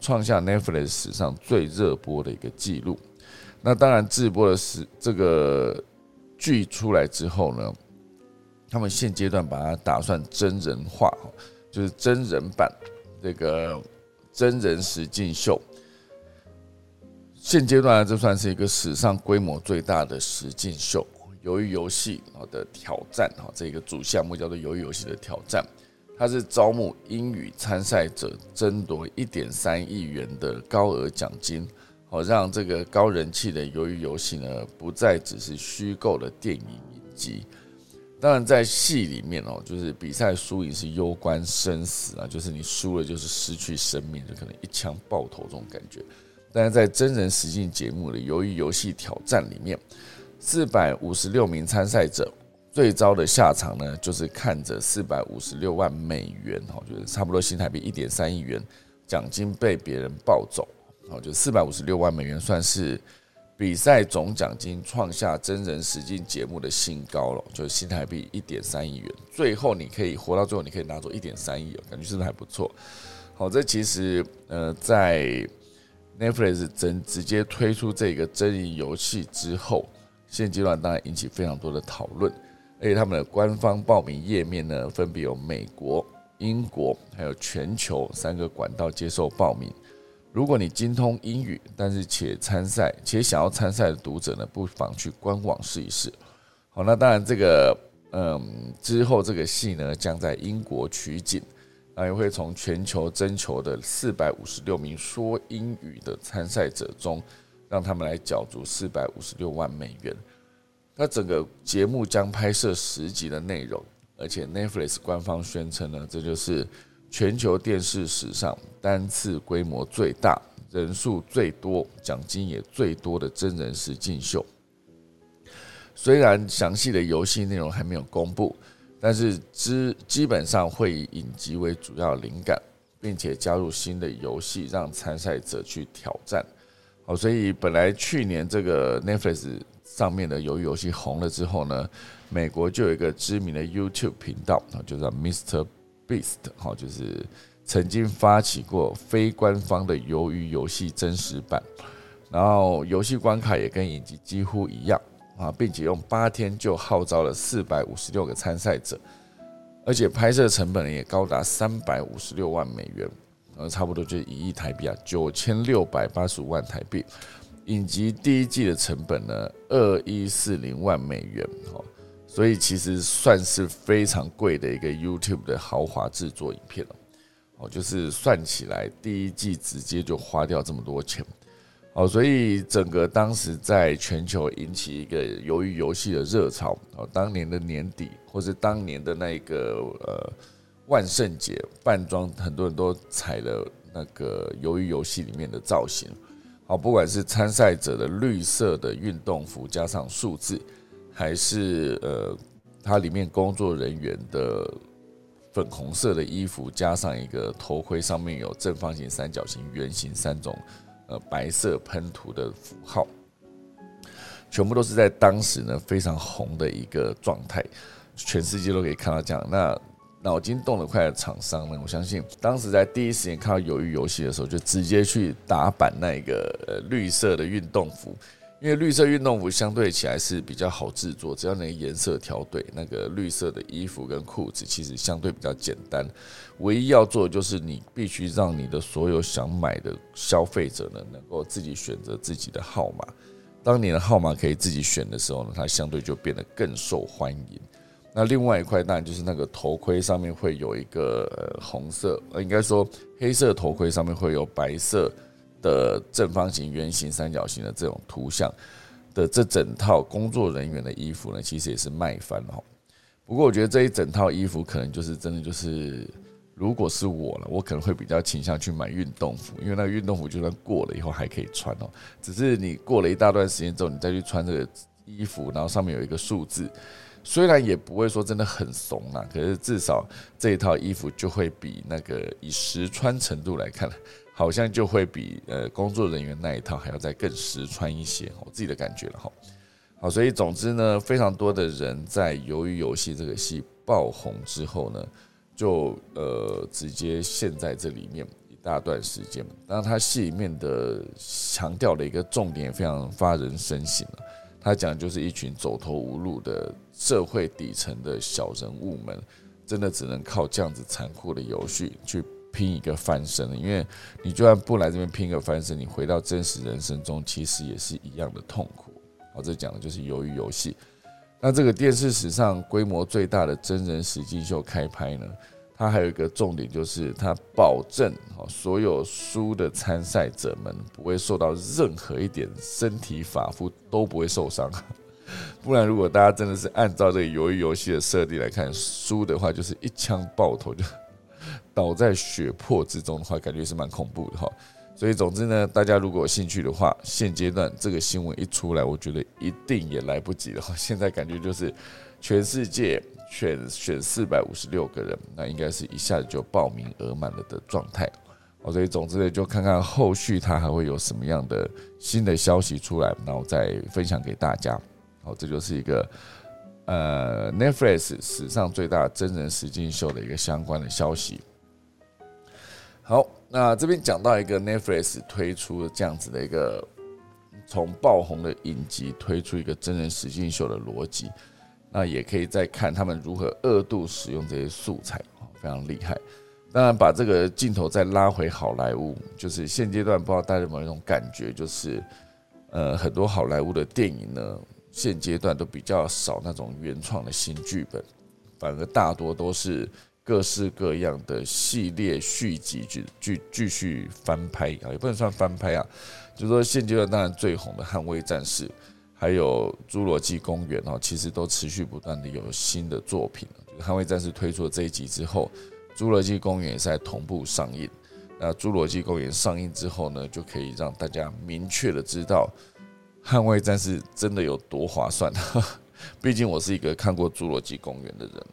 创下 Netflix 史上最热播的一个记录。那当然，直播的是这个剧出来之后呢？他们现阶段把它打算真人化，就是真人版这个真人实境秀。现阶段这算是一个史上规模最大的实境秀。由于游戏的挑战哈，这个主项目叫做鱿鱼游戏的挑战，它是招募英语参赛者，争夺一点三亿元的高额奖金，好让这个高人气的鱿鱼游戏呢，不再只是虚构的电影影集。当然，在戏里面哦，就是比赛输赢是攸关生死啊，就是你输了就是失去生命，就可能一枪爆头这种感觉。但是在真人实境节目的由于游戏挑战里面，四百五十六名参赛者最糟的下场呢，就是看着四百五十六万美元，哈，就是差不多新台币一点三亿元奖金被别人抱走，哦，就四百五十六万美元算是。比赛总奖金创下真人实境节目的新高了，就是新台币一点三亿元。最后你可以活到最后，你可以拿走一点三亿，感觉真的还不错？好，这其实呃，在 Netflix 真直接推出这个真人游戏之后，现阶段当然引起非常多的讨论。而且他们的官方报名页面呢，分别有美国、英国还有全球三个管道接受报名。如果你精通英语，但是且参赛且想要参赛的读者呢，不妨去官网试一试。好，那当然这个嗯之后这个戏呢将在英国取景，那也会从全球征求的四百五十六名说英语的参赛者中，让他们来角逐四百五十六万美元。那整个节目将拍摄十集的内容，而且 Netflix 官方宣称呢，这就是。全球电视史上单次规模最大、人数最多、奖金也最多的真人实境秀。虽然详细的游戏内容还没有公布，但是基基本上会以影集为主要灵感，并且加入新的游戏让参赛者去挑战。好，所以本来去年这个 Netflix 上面的鱿鱼游戏红了之后呢，美国就有一个知名的 YouTube 频道，就叫 Mr。Beast 哈，就是曾经发起过非官方的鱿鱼游戏真实版，然后游戏关卡也跟影集几乎一样啊，并且用八天就号召了四百五十六个参赛者，而且拍摄成本也高达三百五十六万美元，呃，差不多就一亿台币啊，九千六百八十五万台币。影集第一季的成本呢，二一四零万美元哈。所以其实算是非常贵的一个 YouTube 的豪华制作影片了，哦，就是算起来第一季直接就花掉这么多钱，哦，所以整个当时在全球引起一个鱿鱼游戏的热潮，哦，当年的年底或是当年的那个呃万圣节扮装，很多人都踩了那个鱿鱼游戏里面的造型，好，不管是参赛者的绿色的运动服加上数字。还是呃，它里面工作人员的粉红色的衣服，加上一个头盔，上面有正方形、三角形、圆形三种呃白色喷涂的符号，全部都是在当时呢非常红的一个状态，全世界都可以看到这样。那脑筋动得快的厂商呢，我相信当时在第一时间看到鱿鱼游戏的时候，就直接去打版那个绿色的运动服。因为绿色运动服相对起来是比较好制作，只要那个颜色调对，那个绿色的衣服跟裤子其实相对比较简单。唯一要做的就是你必须让你的所有想买的消费者呢，能够自己选择自己的号码。当你的号码可以自己选的时候呢，它相对就变得更受欢迎。那另外一块当然就是那个头盔上面会有一个呃红色，呃应该说黑色头盔上面会有白色。的正方形、圆形、三角形的这种图像的这整套工作人员的衣服呢，其实也是卖翻了。不过我觉得这一整套衣服可能就是真的就是，如果是我了，我可能会比较倾向去买运动服，因为那个运动服就算过了以后还可以穿哦。只是你过了一大段时间之后，你再去穿这个衣服，然后上面有一个数字，虽然也不会说真的很怂啊，可是至少这一套衣服就会比那个以实穿程度来看。好像就会比呃工作人员那一套还要再更实穿一些，我自己的感觉了哈。好，所以总之呢，非常多的人在由于游戏这个戏爆红之后呢，就呃直接陷在这里面一大段时间。当然，他戏里面的强调的一个重点非常发人深省了，他讲就是一群走投无路的社会底层的小人物们，真的只能靠这样子残酷的游戏去。拼一个翻身因为你就算不来这边拼个翻身，你回到真实人生中，其实也是一样的痛苦。好，这讲的就是鱿鱼游戏。那这个电视史上规模最大的真人实境秀开拍呢，它还有一个重点就是，它保证哦，所有输的参赛者们不会受到任何一点身体发肤都不会受伤。*laughs* 不然如果大家真的是按照这个鱿鱼游戏的设定来看，输的话就是一枪爆头就倒在血泊之中的话，感觉是蛮恐怖的哈。所以总之呢，大家如果有兴趣的话，现阶段这个新闻一出来，我觉得一定也来不及了哈。现在感觉就是全世界选选四百五十六个人，那应该是一下子就报名额满了的状态。哦，所以总之呢，就看看后续它还会有什么样的新的消息出来，然后再分享给大家。好，这就是一个呃 Netflix 史上最大真人实境秀的一个相关的消息。好。那这边讲到一个 Netflix 推出这样子的一个从爆红的影集推出一个真人实境秀的逻辑，那也可以再看他们如何二度使用这些素材，非常厉害。当然，把这个镜头再拉回好莱坞，就是现阶段不知道大家有没有一种感觉，就是呃，很多好莱坞的电影呢，现阶段都比较少那种原创的新剧本，反而大多都是。各式各样的系列续集继继继续翻拍啊，也不能算翻拍啊，就是说现阶段当然最红的《捍卫战士》，还有《侏罗纪公园》哦，其实都持续不断的有新的作品。《就是捍卫战士》推出了这一集之后，《侏罗纪公园》也在同步上映。那《侏罗纪公园》上映之后呢，就可以让大家明确的知道《捍卫战士》真的有多划算。*laughs* 毕竟我是一个看过《侏罗纪公园》的人。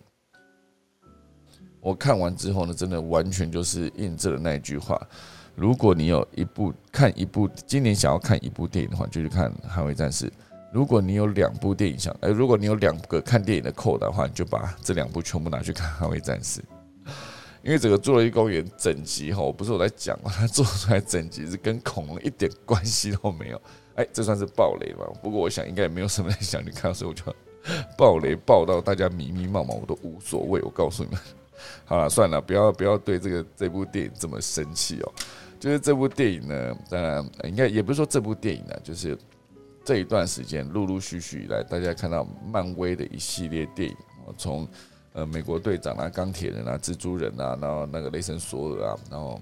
我看完之后呢，真的完全就是印证了那一句话：如果你有一部看一部今年想要看一部电影的话，就去看《捍卫战士》；如果你有两部电影想，哎，如果你有两个看电影的扣的话，你就把这两部全部拿去看《捍卫战士》。因为整个《侏罗纪公园》整集哈，我不是我在讲嘛，它做出来整集是跟恐龙一点关系都没有。哎，这算是暴雷吧？不过我想应该也没有什么人想去看，所以我就暴雷爆到大家迷迷茫茫，我都无所谓。我告诉你们。好了，算了，不要不要对这个这部电影这么生气哦。就是这部电影呢，当然应该也不是说这部电影呢，就是这一段时间陆陆续续以来，大家看到漫威的一系列电影，从呃美国队长啊、钢铁人啊、蜘蛛人啊，然后那个雷神索尔啊，然后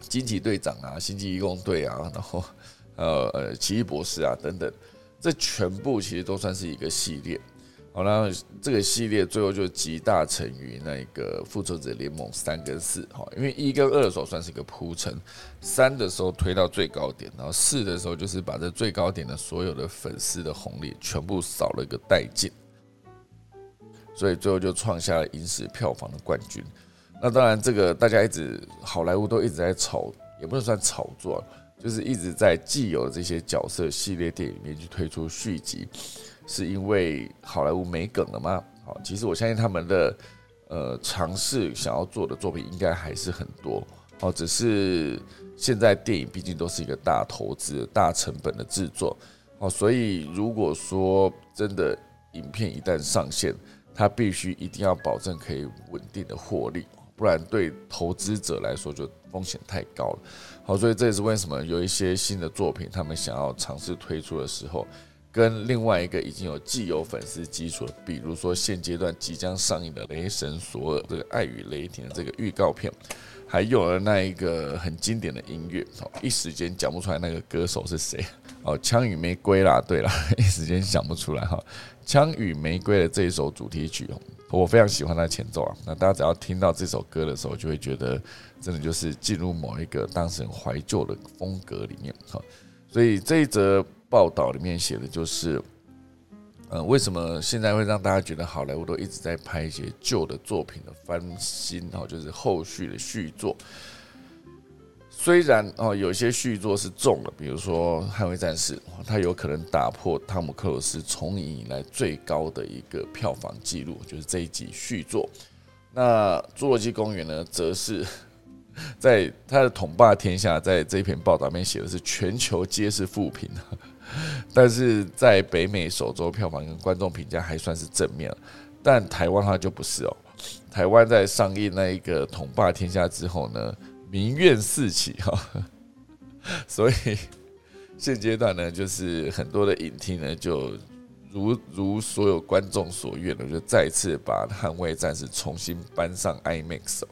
惊奇队长啊、星际义工队啊，然后呃呃奇异博士啊等等，这全部其实都算是一个系列。好了，这个系列最后就集大成于那个复仇者联盟三跟四，哈，因为一跟二的时候算是一个铺陈，三的时候推到最高点，然后四的时候就是把这最高点的所有的粉丝的红利全部扫了一个殆尽，所以最后就创下了影史票房的冠军。那当然，这个大家一直好莱坞都一直在炒，也不能算炒作，就是一直在既有这些角色系列电影里面去推出续集。是因为好莱坞没梗了吗？好，其实我相信他们的呃尝试想要做的作品应该还是很多。好，只是现在电影毕竟都是一个大投资、大成本的制作。好，所以如果说真的影片一旦上线，它必须一定要保证可以稳定的获利，不然对投资者来说就风险太高了。好，所以这也是为什么有一些新的作品，他们想要尝试推出的时候。跟另外一个已经有既有粉丝基础，比如说现阶段即将上映的《雷神索尔》这个《爱与雷霆》的这个预告片，还有了那一个很经典的音乐，一时间讲不出来那个歌手是谁哦，《枪与玫瑰》啦，对啦，*laughs* 一时间想不出来哈，《枪与玫瑰》的这一首主题曲，我非常喜欢它的前奏啊，那大家只要听到这首歌的时候，就会觉得真的就是进入某一个当时很怀旧的风格里面哈，所以这一则。报道里面写的就是，呃，为什么现在会让大家觉得好莱坞都一直在拍一些旧的作品的翻新哦，就是后续的续作。虽然哦，有些续作是中了，比如说《捍卫战士》，它有可能打破汤姆克鲁斯从影以来最高的一个票房纪录，就是这一集续作。那《侏罗纪公园》呢，则是。*laughs* 在 *laughs* 他的统霸天下，在这篇报道里面写的是全球皆是负评，*laughs* 但是在北美首周票房跟观众评价还算是正面，但台湾它就不是哦。台湾在上映那一个统霸天下之后呢，民怨四起哈，*laughs* 所以现阶段呢，就是很多的影厅呢，就如如所有观众所愿的，就再次把捍卫战士重新搬上 IMAX。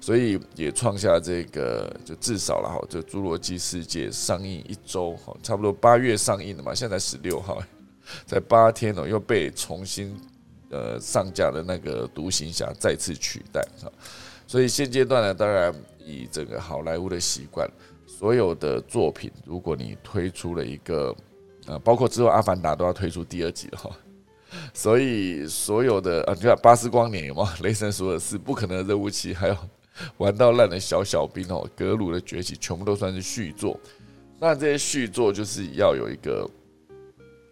所以也创下这个，就至少了哈，就《侏罗纪世界》上映一周哈，差不多八月上映的嘛，现在十六号，*laughs* 在八天哦又被重新呃上架的那个独行侠再次取代哈。所以现阶段呢，当然以这个好莱坞的习惯，所有的作品，如果你推出了一个呃，包括之后《阿凡达》都要推出第二集了哈。所以所有的啊，你看《巴斯光年》有吗？《雷神索尔四》不可能的任务七，还有玩到烂的小小兵哦，《格鲁的崛起》全部都算是续作。那这些续作就是要有一个，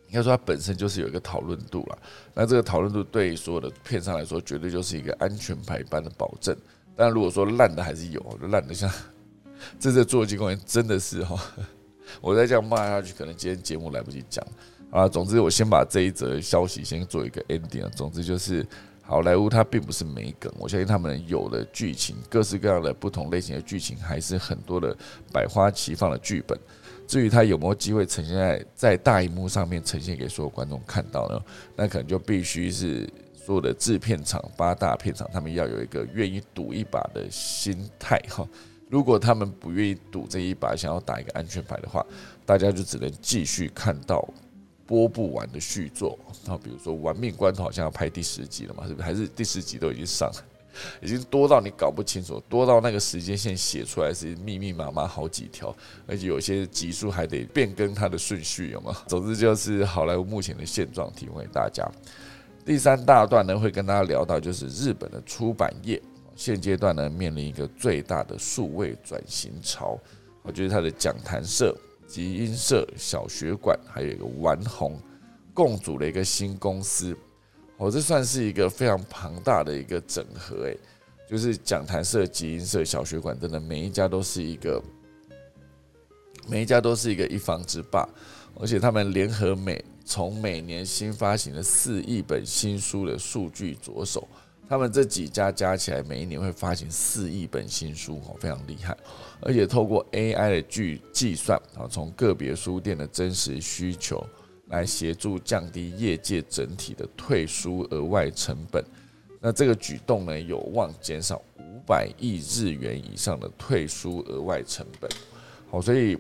应该说它本身就是有一个讨论度了。那这个讨论度对所有的片商来说，绝对就是一个安全牌般的保证。但如果说烂的还是有，烂的像 *laughs* 这次《侏罗纪公园》真的是哈，*laughs* 我再这样骂下去，可能今天节目来不及讲。啊，总之我先把这一则消息先做一个 ending 啊。总之就是好莱坞它并不是没梗，我相信他们有的剧情，各式各样的不同类型的剧情，还是很多的百花齐放的剧本。至于它有没有机会呈现在在大荧幕上面呈现给所有观众看到呢？那可能就必须是所有的制片厂、八大片厂，他们要有一个愿意赌一把的心态哈。如果他们不愿意赌这一把，想要打一个安全牌的话，大家就只能继续看到。播不完的续作，那比如说《玩命关头》好像要拍第十集了嘛，是不是？还是第十集都已经上了，*laughs* 已经多到你搞不清楚，多到那个时间线写出来是密密麻麻好几条，而且有些集数还得变更它的顺序，有吗？*laughs* 总之就是好莱坞目前的现状，提供给大家。第三大段呢，会跟大家聊到就是日本的出版业现阶段呢面临一个最大的数位转型潮，我觉得它的讲坛社。集英社、小学馆，还有一个玩红，共组了一个新公司。哦，这算是一个非常庞大的一个整合。诶，就是讲坛社、集英社、小学馆，真的每一家都是一个，每一家都是一个一方之霸。而且他们联合每从每年新发行的四亿本新书的数据着手。他们这几家加起来，每一年会发行四亿本新书，哦，非常厉害。而且透过 AI 的计计算，啊，从个别书店的真实需求来协助降低业界整体的退书额外成本。那这个举动呢，有望减少五百亿日元以上的退书额外成本。好，所以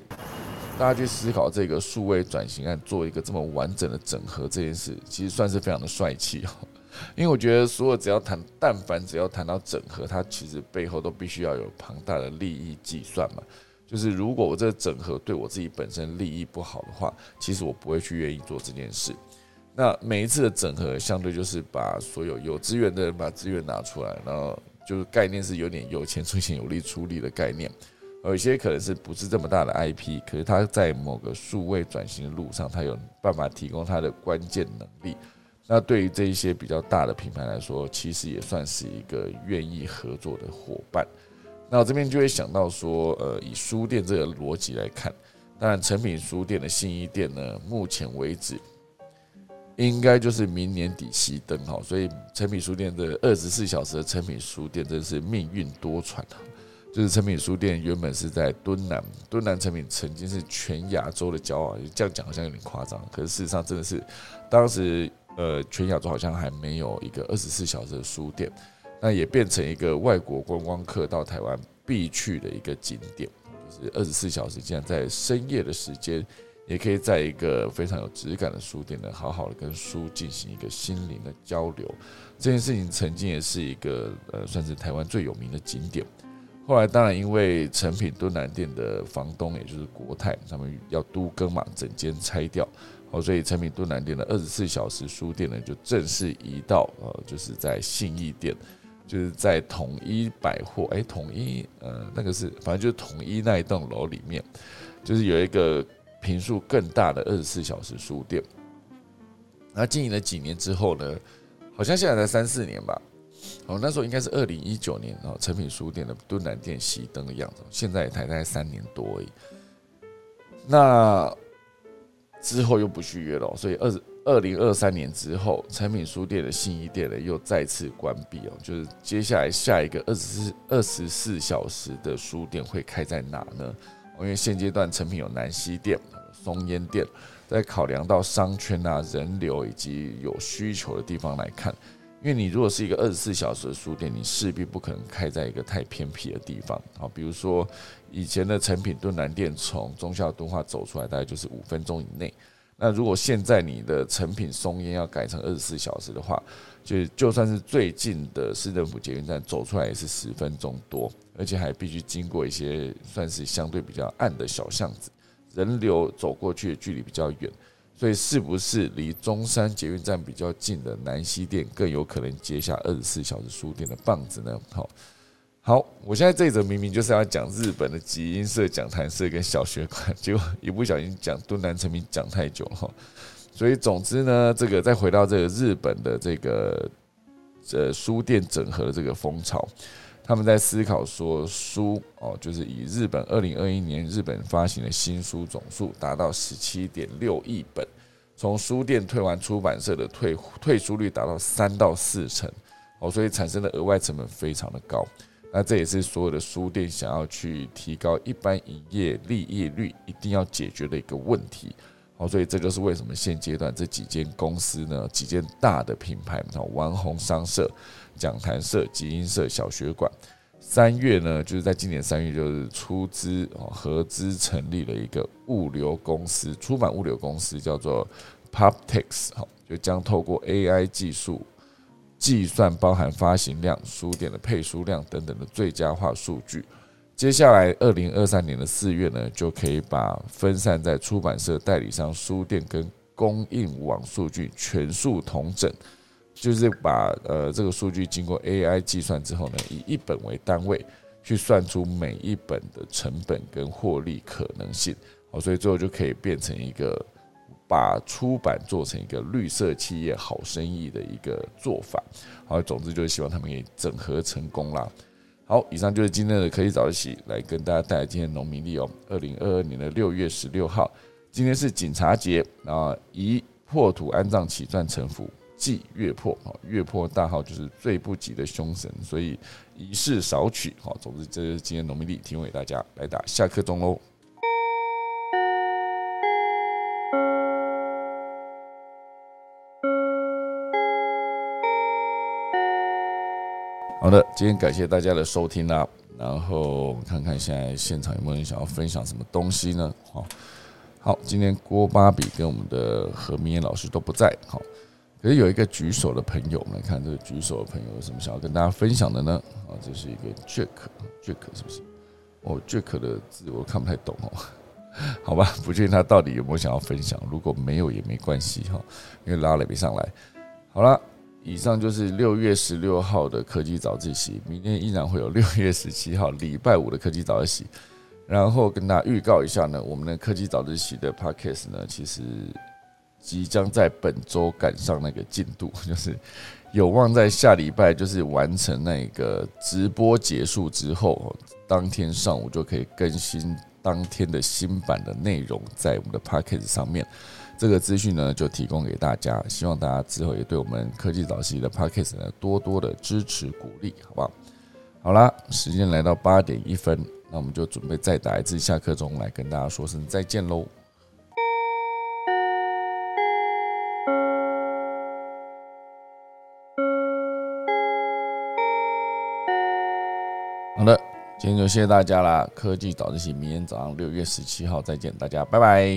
大家去思考这个数位转型案做一个这么完整的整合这件事，其实算是非常的帅气哦。因为我觉得，所有只要谈，但凡只要谈到整合，它其实背后都必须要有庞大的利益计算嘛。就是如果我这个整合对我自己本身利益不好的话，其实我不会去愿意做这件事。那每一次的整合，相对就是把所有有资源的人把资源拿出来，然后就是概念是有点有钱出钱，有力出力的概念。有些可能是不是这么大的 IP，可是它在某个数位转型的路上，它有办法提供它的关键能力。那对于这一些比较大的品牌来说，其实也算是一个愿意合作的伙伴。那我这边就会想到说，呃，以书店这个逻辑来看，当然成品书店的新一店呢，目前为止应该就是明年底熄灯哈。所以成品书店的二十四小时的成品书店真是命运多舛啊！就是成品书店原本是在敦南，敦南成品曾经是全亚洲的骄傲，这样讲好像有点夸张，可是事实上真的是当时。呃，全亚洲好像还没有一个二十四小时的书店，那也变成一个外国观光客到台湾必去的一个景点，就是二十四小时，竟然在深夜的时间，也可以在一个非常有质感的书店呢，好好的跟书进行一个心灵的交流。这件事情曾经也是一个呃，算是台湾最有名的景点。后来当然因为成品敦南店的房东，也就是国泰，他们要都更嘛，整间拆掉。哦，所以成品敦南店的二十四小时书店呢，就正式移到呃，就是在信义店，就是在统一百货，哎，统一呃，那个是反正就是统一那一栋楼里面，就是有一个坪数更大的二十四小时书店。那经营了几年之后呢，好像现在才三四年吧。哦，那时候应该是二零一九年哦，成品书店的敦南店熄灯的样子，现在也才大概三年多而已。那。之后又不续约了，所以二二零二三年之后，成品书店的新一店呢又再次关闭哦。就是接下来下一个二十四二十四小时的书店会开在哪呢？因为现阶段成品有南西店、松烟店，在考量到商圈啊、人流以及有需求的地方来看，因为你如果是一个二十四小时的书店，你势必不可能开在一个太偏僻的地方啊，比如说。以前的成品敦南店从忠孝敦化走出来，大概就是五分钟以内。那如果现在你的成品松烟要改成二十四小时的话，就就算是最近的市政府捷运站走出来也是十分钟多，而且还必须经过一些算是相对比较暗的小巷子，人流走过去的距离比较远，所以是不是离中山捷运站比较近的南西店更有可能接下二十四小时书店的棒子呢？好。好，我现在这一则明明就是要讲日本的集英社、讲坛社跟小学馆，结果一不小心讲敦南成名讲太久了，所以总之呢，这个再回到这个日本的这个呃书店整合的这个风潮，他们在思考说书哦，就是以日本二零二一年日本发行的新书总数达到十七点六亿本，从书店退完出版社的退退书率达到三到四成哦，所以产生的额外成本非常的高。那这也是所有的书店想要去提高一般营业利益率一定要解决的一个问题。好，所以这就是为什么现阶段这几间公司呢，几间大的品牌，啊，丸红商社、讲坛社、集英社、小学馆，三月呢，就是在今年三月，就是出资哦合资成立了一个物流公司，出版物流公司叫做 PubTex，好，就将透过 AI 技术。计算包含发行量、书店的配书量等等的最佳化数据。接下来，二零二三年的四月呢，就可以把分散在出版社、代理商、书店跟供应网数据全数同整，就是把呃这个数据经过 AI 计算之后呢，以一本为单位去算出每一本的成本跟获利可能性。好，所以最后就可以变成一个。把出版做成一个绿色企业好生意的一个做法，好，总之就是希望他们可以整合成功啦。好，以上就是今天的科技早起，来跟大家带来今天农民历哦，二零二二年的六月十六号，今天是警察节啊，宜破土安葬，起钻成福，忌月破啊，月破大号就是最不吉的凶神，所以仪式少取。好，总之这是今天农民历提供给大家来打下课钟喽。好的，今天感谢大家的收听啦。然后我们看看现在现场有没有人想要分享什么东西呢？好，好，今天郭芭比跟我们的何明燕老师都不在。好，可是有一个举手的朋友，我们来看这个举手的朋友有什么想要跟大家分享的呢？啊，这是一个 Jack，Jack 是不是？哦，Jack 的字我看不太懂哦。*laughs* 好吧，不确定他到底有没有想要分享。如果没有也没关系哈，因为拉了没上来。好了。以上就是六月十六号的科技早自习，明天依然会有六月十七号礼拜五的科技早自习。然后跟大家预告一下呢，我们的科技早自习的 podcast 呢，其实即将在本周赶上那个进度，*laughs* 就是有望在下礼拜就是完成那个直播结束之后，当天上午就可以更新当天的新版的内容在我们的 podcast 上面。这个资讯呢，就提供给大家，希望大家之后也对我们科技早期的 podcast 呢多多的支持鼓励，好不好？好啦，时间来到八点一分，那我们就准备再打一次下课钟来跟大家说声再见喽。好的，今天就谢谢大家啦！科技早自习，明天早上六月十七号再见，大家拜拜。